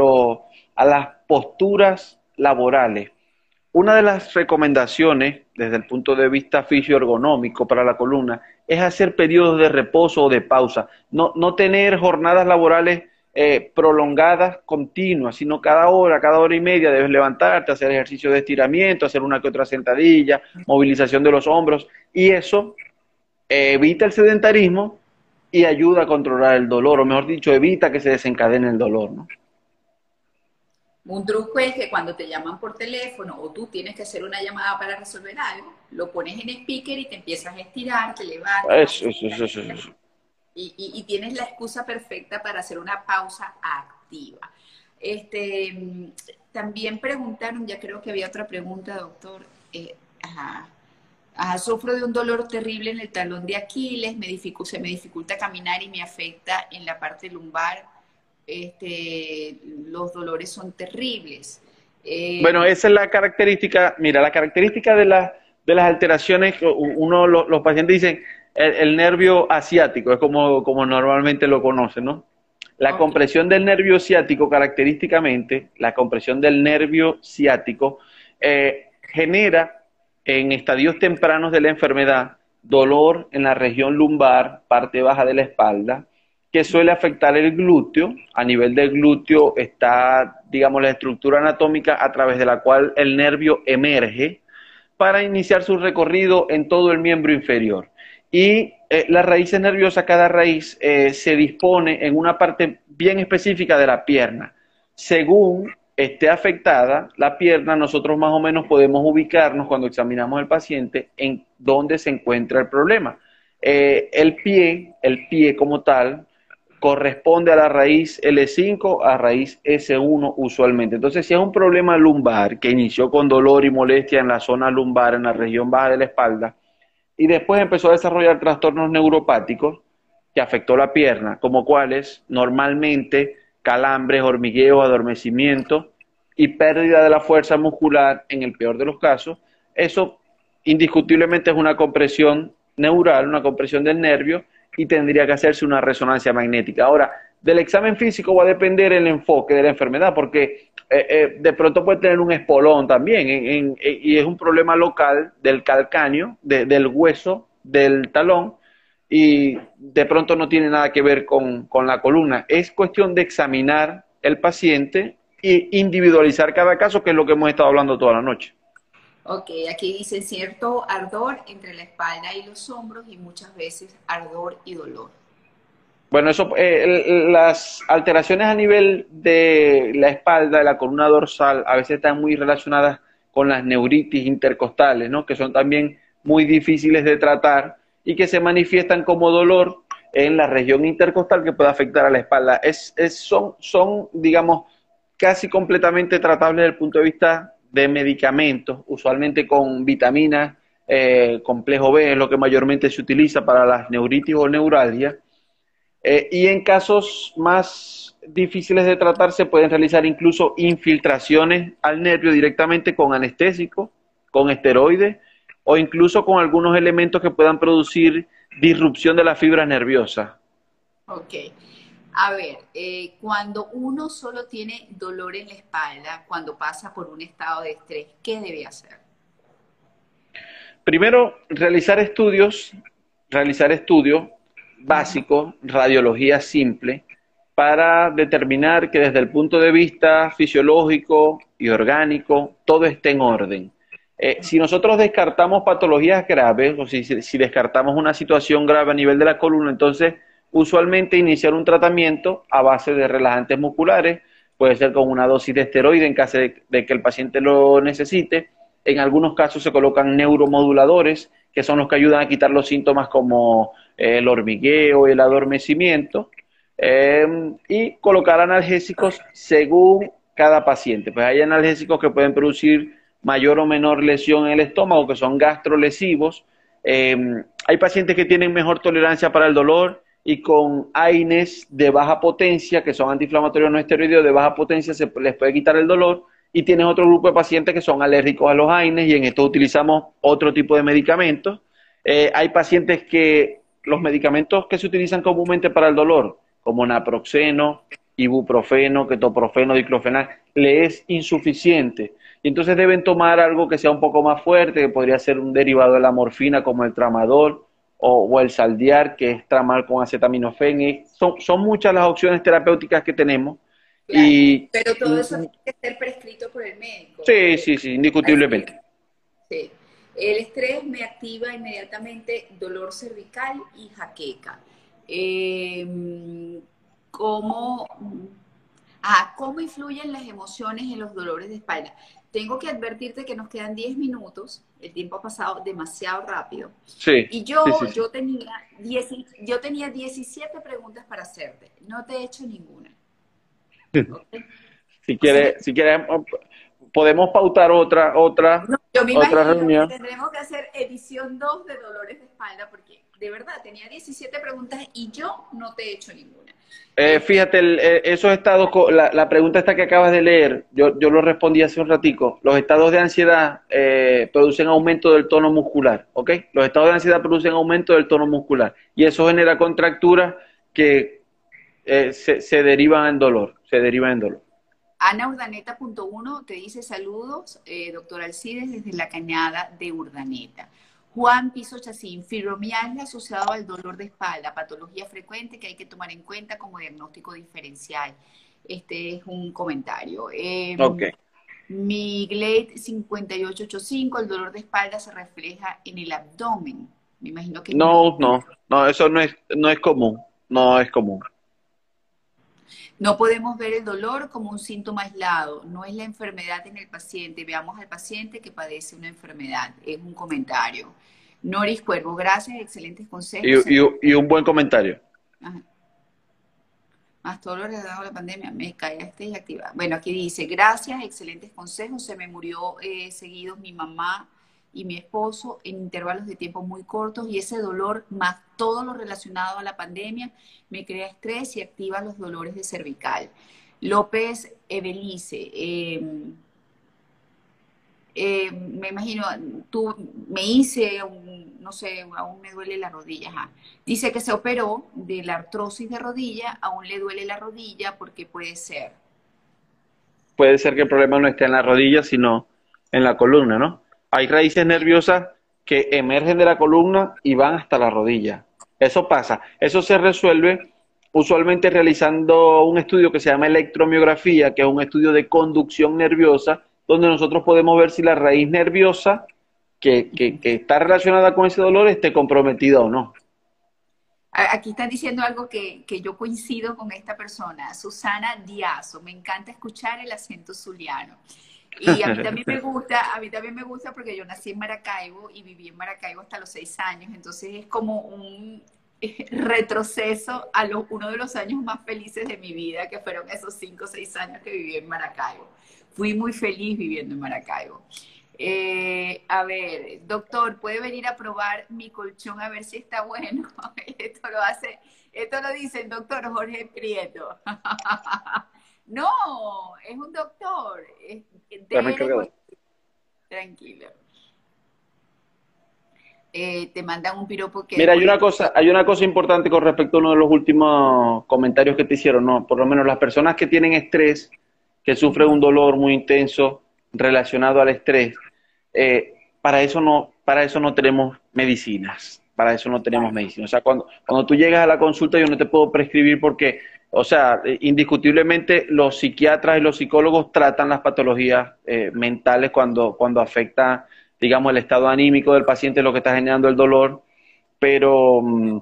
a las posturas laborales. Una de las recomendaciones desde el punto de vista fisioergonómico para la columna, es hacer periodos de reposo o de pausa, no, no tener jornadas laborales eh, prolongadas, continuas, sino cada hora, cada hora y media debes levantarte, hacer ejercicio de estiramiento, hacer una que otra sentadilla, movilización de los hombros, y eso evita el sedentarismo y ayuda a controlar el dolor, o mejor dicho, evita que se desencadene el dolor, ¿no? Un truco es que cuando te llaman por teléfono o tú tienes que hacer una llamada para resolver algo, lo pones en speaker y te empiezas a estirar, te levantas. Eso, eso, eso, eso. Y, y, tienes la excusa perfecta para hacer una pausa activa. Este, también preguntaron, ya creo que había otra pregunta, doctor. Eh, ajá, sufro de un dolor terrible en el talón de Aquiles, me se me dificulta caminar y me afecta en la parte lumbar este, los dolores son terribles. Eh, bueno, esa es la característica, mira, la característica de, la, de las alteraciones, uno, los, pacientes dicen, el, nervio asiático, es como, como normalmente lo conocen, ¿no? La compresión del nervio ciático, característicamente, la compresión del nervio ciático, eh, genera en estadios tempranos de la enfermedad dolor en la región lumbar, parte baja de la espalda, que suele afectar el glúteo. A nivel del glúteo está, digamos, la estructura anatómica a través de la cual el nervio emerge para iniciar su recorrido en todo el miembro inferior. Y eh, las raíces nerviosas, cada raíz eh, se dispone en una parte bien específica de la pierna. Según esté afectada la pierna, nosotros más o menos podemos ubicarnos cuando examinamos al paciente en dónde se encuentra el problema. Eh, el pie, el pie como tal, corresponde a la raíz L5 a raíz S1 usualmente. Entonces, si es un problema lumbar que inició con dolor y molestia en la zona lumbar, en la región baja de la espalda, y después empezó a desarrollar trastornos neuropáticos que afectó la pierna, como cuáles normalmente calambres, hormigueo, adormecimiento y pérdida de la fuerza muscular en el peor de los casos, eso indiscutiblemente es una compresión neural, una compresión del nervio y tendría que hacerse una resonancia magnética. Ahora, del examen físico va a depender el enfoque de la enfermedad, porque eh, eh, de pronto puede tener un espolón también, y es un problema local del calcáneo, del hueso, del talón, y de pronto no tiene nada que ver con, con la columna. Es cuestión de examinar el paciente e individualizar cada caso, que es lo que hemos estado hablando toda la noche. Ok, aquí dice cierto ardor entre la espalda y los hombros y muchas veces ardor y dolor. Bueno, eso, eh, las alteraciones a nivel de la espalda, de la columna dorsal, a veces están muy relacionadas con las neuritis intercostales, ¿no? Que son también muy difíciles de tratar y que se manifiestan como dolor en la región intercostal que puede afectar a la espalda. Es, es, son, son, digamos, casi completamente tratables desde el punto de vista de medicamentos, usualmente con vitaminas, eh, complejo B es lo que mayormente se utiliza para las neuritis o neuralgia. Eh, y en casos más difíciles de tratar se pueden realizar incluso infiltraciones al nervio directamente con anestésico, con esteroides o incluso con algunos elementos que puedan producir disrupción de la fibra nerviosa. Ok. A ver, eh, cuando uno solo tiene dolor en la espalda, cuando pasa por un estado de estrés, ¿qué debe hacer? Primero, realizar estudios, realizar estudios básicos, radiología simple, para determinar que desde el punto de vista fisiológico y orgánico todo esté en orden. Eh, si nosotros descartamos patologías graves o si, descartamos una situación grave a nivel de la columna, entonces usualmente iniciar un tratamiento a base de relajantes musculares, puede ser con una dosis de esteroide en caso de, que el paciente lo necesite. En algunos casos se colocan neuromoduladores, que son los que ayudan a quitar los síntomas como eh, el hormigueo el adormecimiento, em, y colocar analgésicos según cada paciente. Pues hay analgésicos que pueden producir mayor o menor lesión en el estómago, que son gastrolesivos. Em, hay pacientes que tienen mejor tolerancia para el dolor y con AINES de baja potencia, que son antiinflamatorios no esteroideos de baja potencia, se les puede quitar el dolor. Y tienes otro grupo de pacientes que son alérgicos a los AINES y en esto utilizamos otro tipo de medicamentos. Eh, hay pacientes que los medicamentos que se utilizan comúnmente para el dolor, como naproxeno, ibuprofeno, ketoprofeno, diclofenal, le es insuficiente. Y entonces deben tomar algo que sea un poco más fuerte, que podría ser un derivado de la morfina como el tramadol o, el saldiar, que es tramar con acetaminofén. son, son muchas las opciones terapéuticas que tenemos. y, pero todo eso tiene que ser prescrito por el médico. Sí, sí, sí, indiscutiblemente. Sí. El estrés me activa inmediatamente dolor cervical y jaqueca. Eh, ¿cómo, ah, ¿Cómo influyen las emociones en los dolores de espalda? Tengo que advertirte que nos quedan 10 minutos, el tiempo ha pasado demasiado rápido. Sí, y yo, yo, tenía yo tenía 17 preguntas para hacerte, no te he hecho ninguna. Si quieres, si quieres, podemos pautar otra, otra, yo me otra reunión. Que tendremos que hacer edición 2 de dolores de espalda porque de verdad tenía 17 preguntas y yo no te he hecho ninguna. Eh, fíjate, eh, esos estados, la, la, pregunta esta que acabas de leer, yo, yo lo respondí hace un ratico. Los estados de ansiedad eh, producen aumento del tono muscular, ¿ok? Los estados de ansiedad producen aumento del tono muscular y eso genera contracturas que se, se derivan en dolor, se derivan en dolor. Ana Urdaneta.1 te dice saludos, eh, doctor Alcides, desde la cañada de Urdaneta. Juan Piso Chacín, fibromialgia asociado al dolor de espalda, patología frecuente que hay que tomar en cuenta como diagnóstico diferencial. Este es un comentario. Eh, ok. Mi Glade 5885, el dolor de espalda se refleja en el abdomen. Me imagino que... No, no, no, eso no es, no es común, no es común. No podemos ver el dolor como un síntoma aislado, no es la enfermedad en el paciente. Veamos al paciente que padece una enfermedad, es un comentario. Noris Cuervo, gracias, excelentes consejos. Y, un buen comentario. Más todo lo relacionado a la pandemia, me callaste y activa. Bueno, aquí dice, gracias, excelentes consejos. Se me murió eh, seguido mi mamá y mi esposo en intervalos de tiempo muy cortos y ese dolor más todo lo relacionado a la pandemia me crea estrés y activa los dolores de cervical. López Evelice, em, me imagino, tú me hice, no sé, aún me duele la rodilla. Dice que se operó de la artrosis de rodilla, aún le duele la rodilla porque puede ser. Puede ser que el problema no esté en la rodilla, sino en la columna, ¿no? Hay raíces nerviosas que emergen de la columna y van hasta la rodilla. Eso pasa. Eso se resuelve usualmente realizando un estudio que se llama electromiografía, que es un estudio de conducción nerviosa, donde nosotros podemos ver si la raíz nerviosa que, que, está relacionada con ese dolor esté comprometida o no. Aquí están diciendo algo que, que, yo coincido con esta persona, Susana Diazo. Me encanta escuchar el acento zuliano. Y a mí también me gusta, a mí también me gusta porque yo nací en Maracaibo y viví en Maracaibo hasta los seis años, entonces es como un retroceso a uno de los años más felices de mi vida, que fueron esos cinco o seis años que viví en Maracaibo. Fui muy feliz viviendo en Maracaibo. Eh, a ver, doctor, ¿puede venir a probar mi colchón a ver si está bueno? esto lo hace, esto lo dice el doctor Jorge Prieto. no, es un doctor. Es, Tranquilo. Eh, te mandan un piropo que... Mira, hay una cosa, hay una cosa importante con respecto a uno de los últimos comentarios que te hicieron, ¿no? Por lo menos las personas que tienen estrés, que sufren un dolor muy intenso relacionado al estrés, eh, para eso no, para eso no tenemos medicinas, para eso no tenemos medicinas. O sea, cuando, cuando tú llegas a la consulta yo no te puedo prescribir porque o sea, indiscutiblemente los psiquiatras y los psicólogos tratan las patologías eh, mentales cuando, cuando afecta, digamos, el estado anímico del paciente, lo que está generando el dolor, pero mm,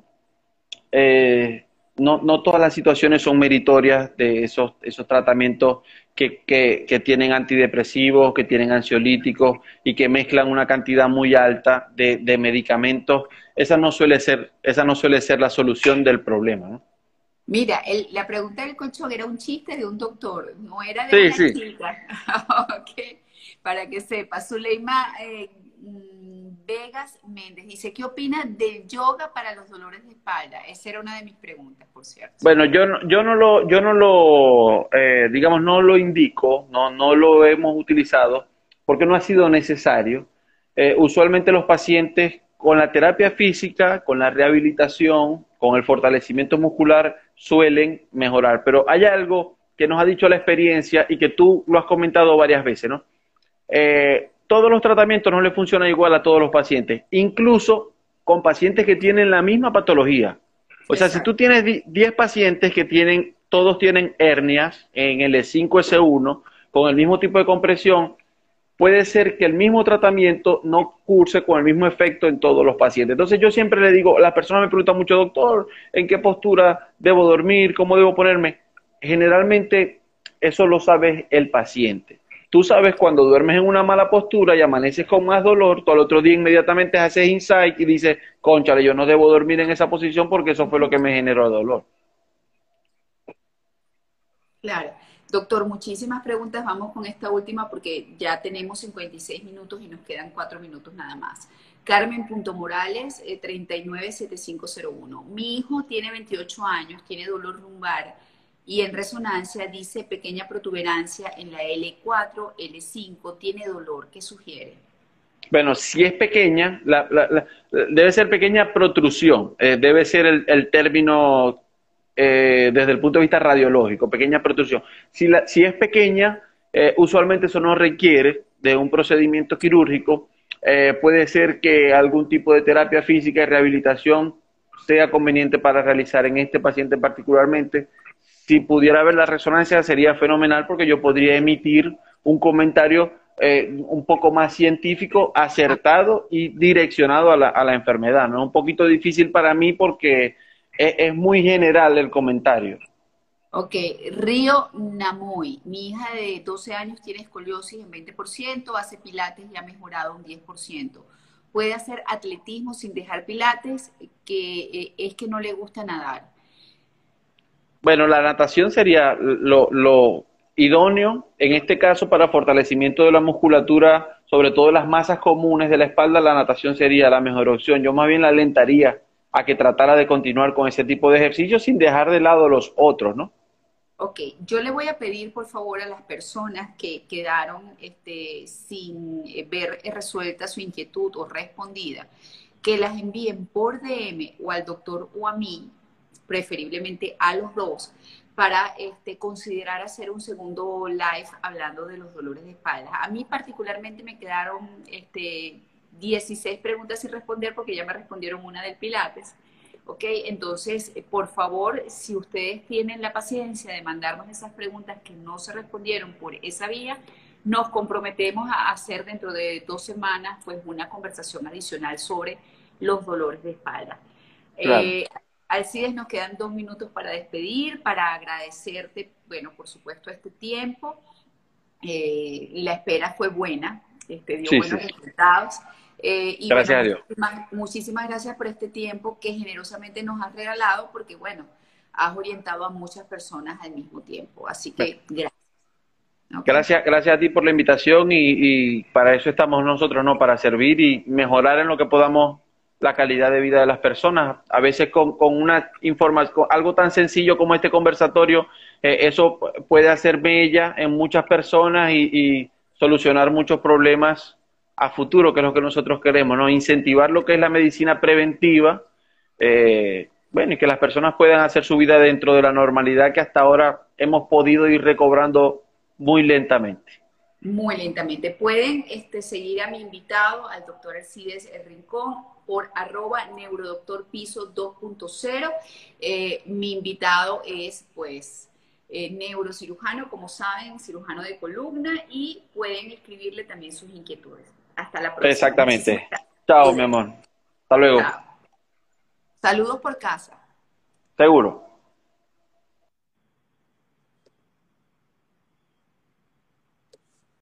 eh, no, no, todas las situaciones son meritorias de esos, esos tratamientos que, que, tienen antidepresivos, que tienen ansiolíticos y que mezclan una cantidad muy alta de, de medicamentos. Esa no suele ser, esa no suele ser la solución del problema, ¿no? Mira, la pregunta del colchón era un chiste de un doctor, no era de una chica. Para que sepa, Zuleima eh, Vegas Méndez dice, ¿qué opina del yoga para los dolores de espalda? Esa era una de mis preguntas, por cierto. Bueno, yo no, yo no lo, yo no lo, eh, digamos, no lo indico, no, no lo hemos utilizado porque no ha sido necesario. Eh, usualmente los pacientes con la terapia física, con la rehabilitación, con el fortalecimiento muscular, suelen mejorar. Pero hay algo que nos ha dicho la experiencia y que tú lo has comentado varias veces, ¿no? Eh, todos los tratamientos no le funcionan igual a todos los pacientes, incluso con pacientes que tienen la misma patología. O sea, si tú tienes 10 pacientes que tienen, todos tienen hernias en el E5S1 con el mismo tipo de compresión, puede ser que el mismo tratamiento no curse con el mismo efecto en todos los pacientes. Entonces yo siempre le digo, las personas me preguntan mucho, doctor, ¿en qué postura debo dormir? ¿Cómo debo ponerme? Generalmente eso lo sabe el paciente. Tú sabes cuando duermes en una mala postura y amaneces con más dolor, tú al otro día inmediatamente haces insight y dices, conchale, yo no debo dormir en esa posición porque eso fue lo que me generó dolor. Claro. Doctor, muchísimas preguntas. Vamos con esta última porque ya tenemos 56 minutos y nos quedan 4 minutos nada más. Carmen.morales, eh, 397501. Mi hijo tiene 28 años, tiene dolor lumbar y en resonancia dice pequeña protuberancia en la L4, L5, tiene dolor. ¿Qué sugiere? Bueno, si es pequeña, debe ser pequeña protrusión, eh, debe ser el, término eh, desde el punto de vista radiológico, pequeña protrusión. Si, si es pequeña, eh, usualmente eso no requiere de un procedimiento quirúrgico. puede ser que algún tipo de terapia física y rehabilitación sea conveniente para realizar en este paciente particularmente si pudiera ver la resonancia sería fenomenal porque yo podría emitir un comentario eh, un poco más científico, acertado y direccionado a la, a la enfermedad. ¿no? Un poquito difícil para mí porque es, muy general el comentario. Ok, Río Namoy. Mi hija de 12 años tiene escoliosis en 20%, hace pilates y ha mejorado un 10%. Puede hacer atletismo sin dejar pilates, que eh, es que no le gusta nadar. Bueno, la natación sería lo, idóneo, en este caso para fortalecimiento de la musculatura, sobre todo las masas comunes de la espalda, la natación sería la mejor opción. Yo más bien la alentaría a que tratara de continuar con ese tipo de ejercicios sin dejar de lado los otros, ¿no? Ok, yo le voy a pedir por favor a las personas que quedaron este, sin eh, ver resuelta su inquietud o respondida, que las envíen por DM o al doctor o a mí preferiblemente a los dos, para este, considerar hacer un segundo live hablando de los dolores de espalda. A mí particularmente me quedaron este, 16 preguntas sin responder porque ya me respondieron una del Pilates. ¿Ok? Entonces, eh, por favor, si ustedes tienen la paciencia de mandarnos esas preguntas que no se respondieron por esa vía, nos comprometemos a hacer dentro de dos semanas pues una conversación adicional sobre los dolores de espalda. Eh, Alcides, nos quedan dos minutos para despedir, para agradecerte, bueno, por supuesto, este tiempo. Eh, la espera fue buena, este, dio buenos resultados. Eh, y gracias a Dios. Muchísimas, gracias por este tiempo que generosamente nos has regalado, porque bueno, has orientado a muchas personas al mismo tiempo. Así que gracias. Gracias, gracias a ti por la invitación y, y, para eso estamos nosotros, ¿no? Para servir y mejorar en lo que podamos la calidad de vida de las personas. A veces con, con una información, algo tan sencillo como este conversatorio, eh, eso puede hacer bella en muchas personas y, solucionar muchos problemas a futuro, que es lo que nosotros queremos, ¿no? Incentivar lo que es la medicina preventiva, eh, bueno, y que las personas puedan hacer su vida dentro de la normalidad que hasta ahora hemos podido ir recobrando muy lentamente. Muy lentamente. Pueden este, seguir a mi invitado, al doctor Alcides El Rincón, por arroba neurodoctorpiso 2.0. Eh, mi invitado es pues eh, neurocirujano, como saben, cirujano de columna y pueden escribirle también sus inquietudes. Hasta la próxima. Exactamente. Chao, mi amor. Hasta luego. Saludos por casa. Seguro.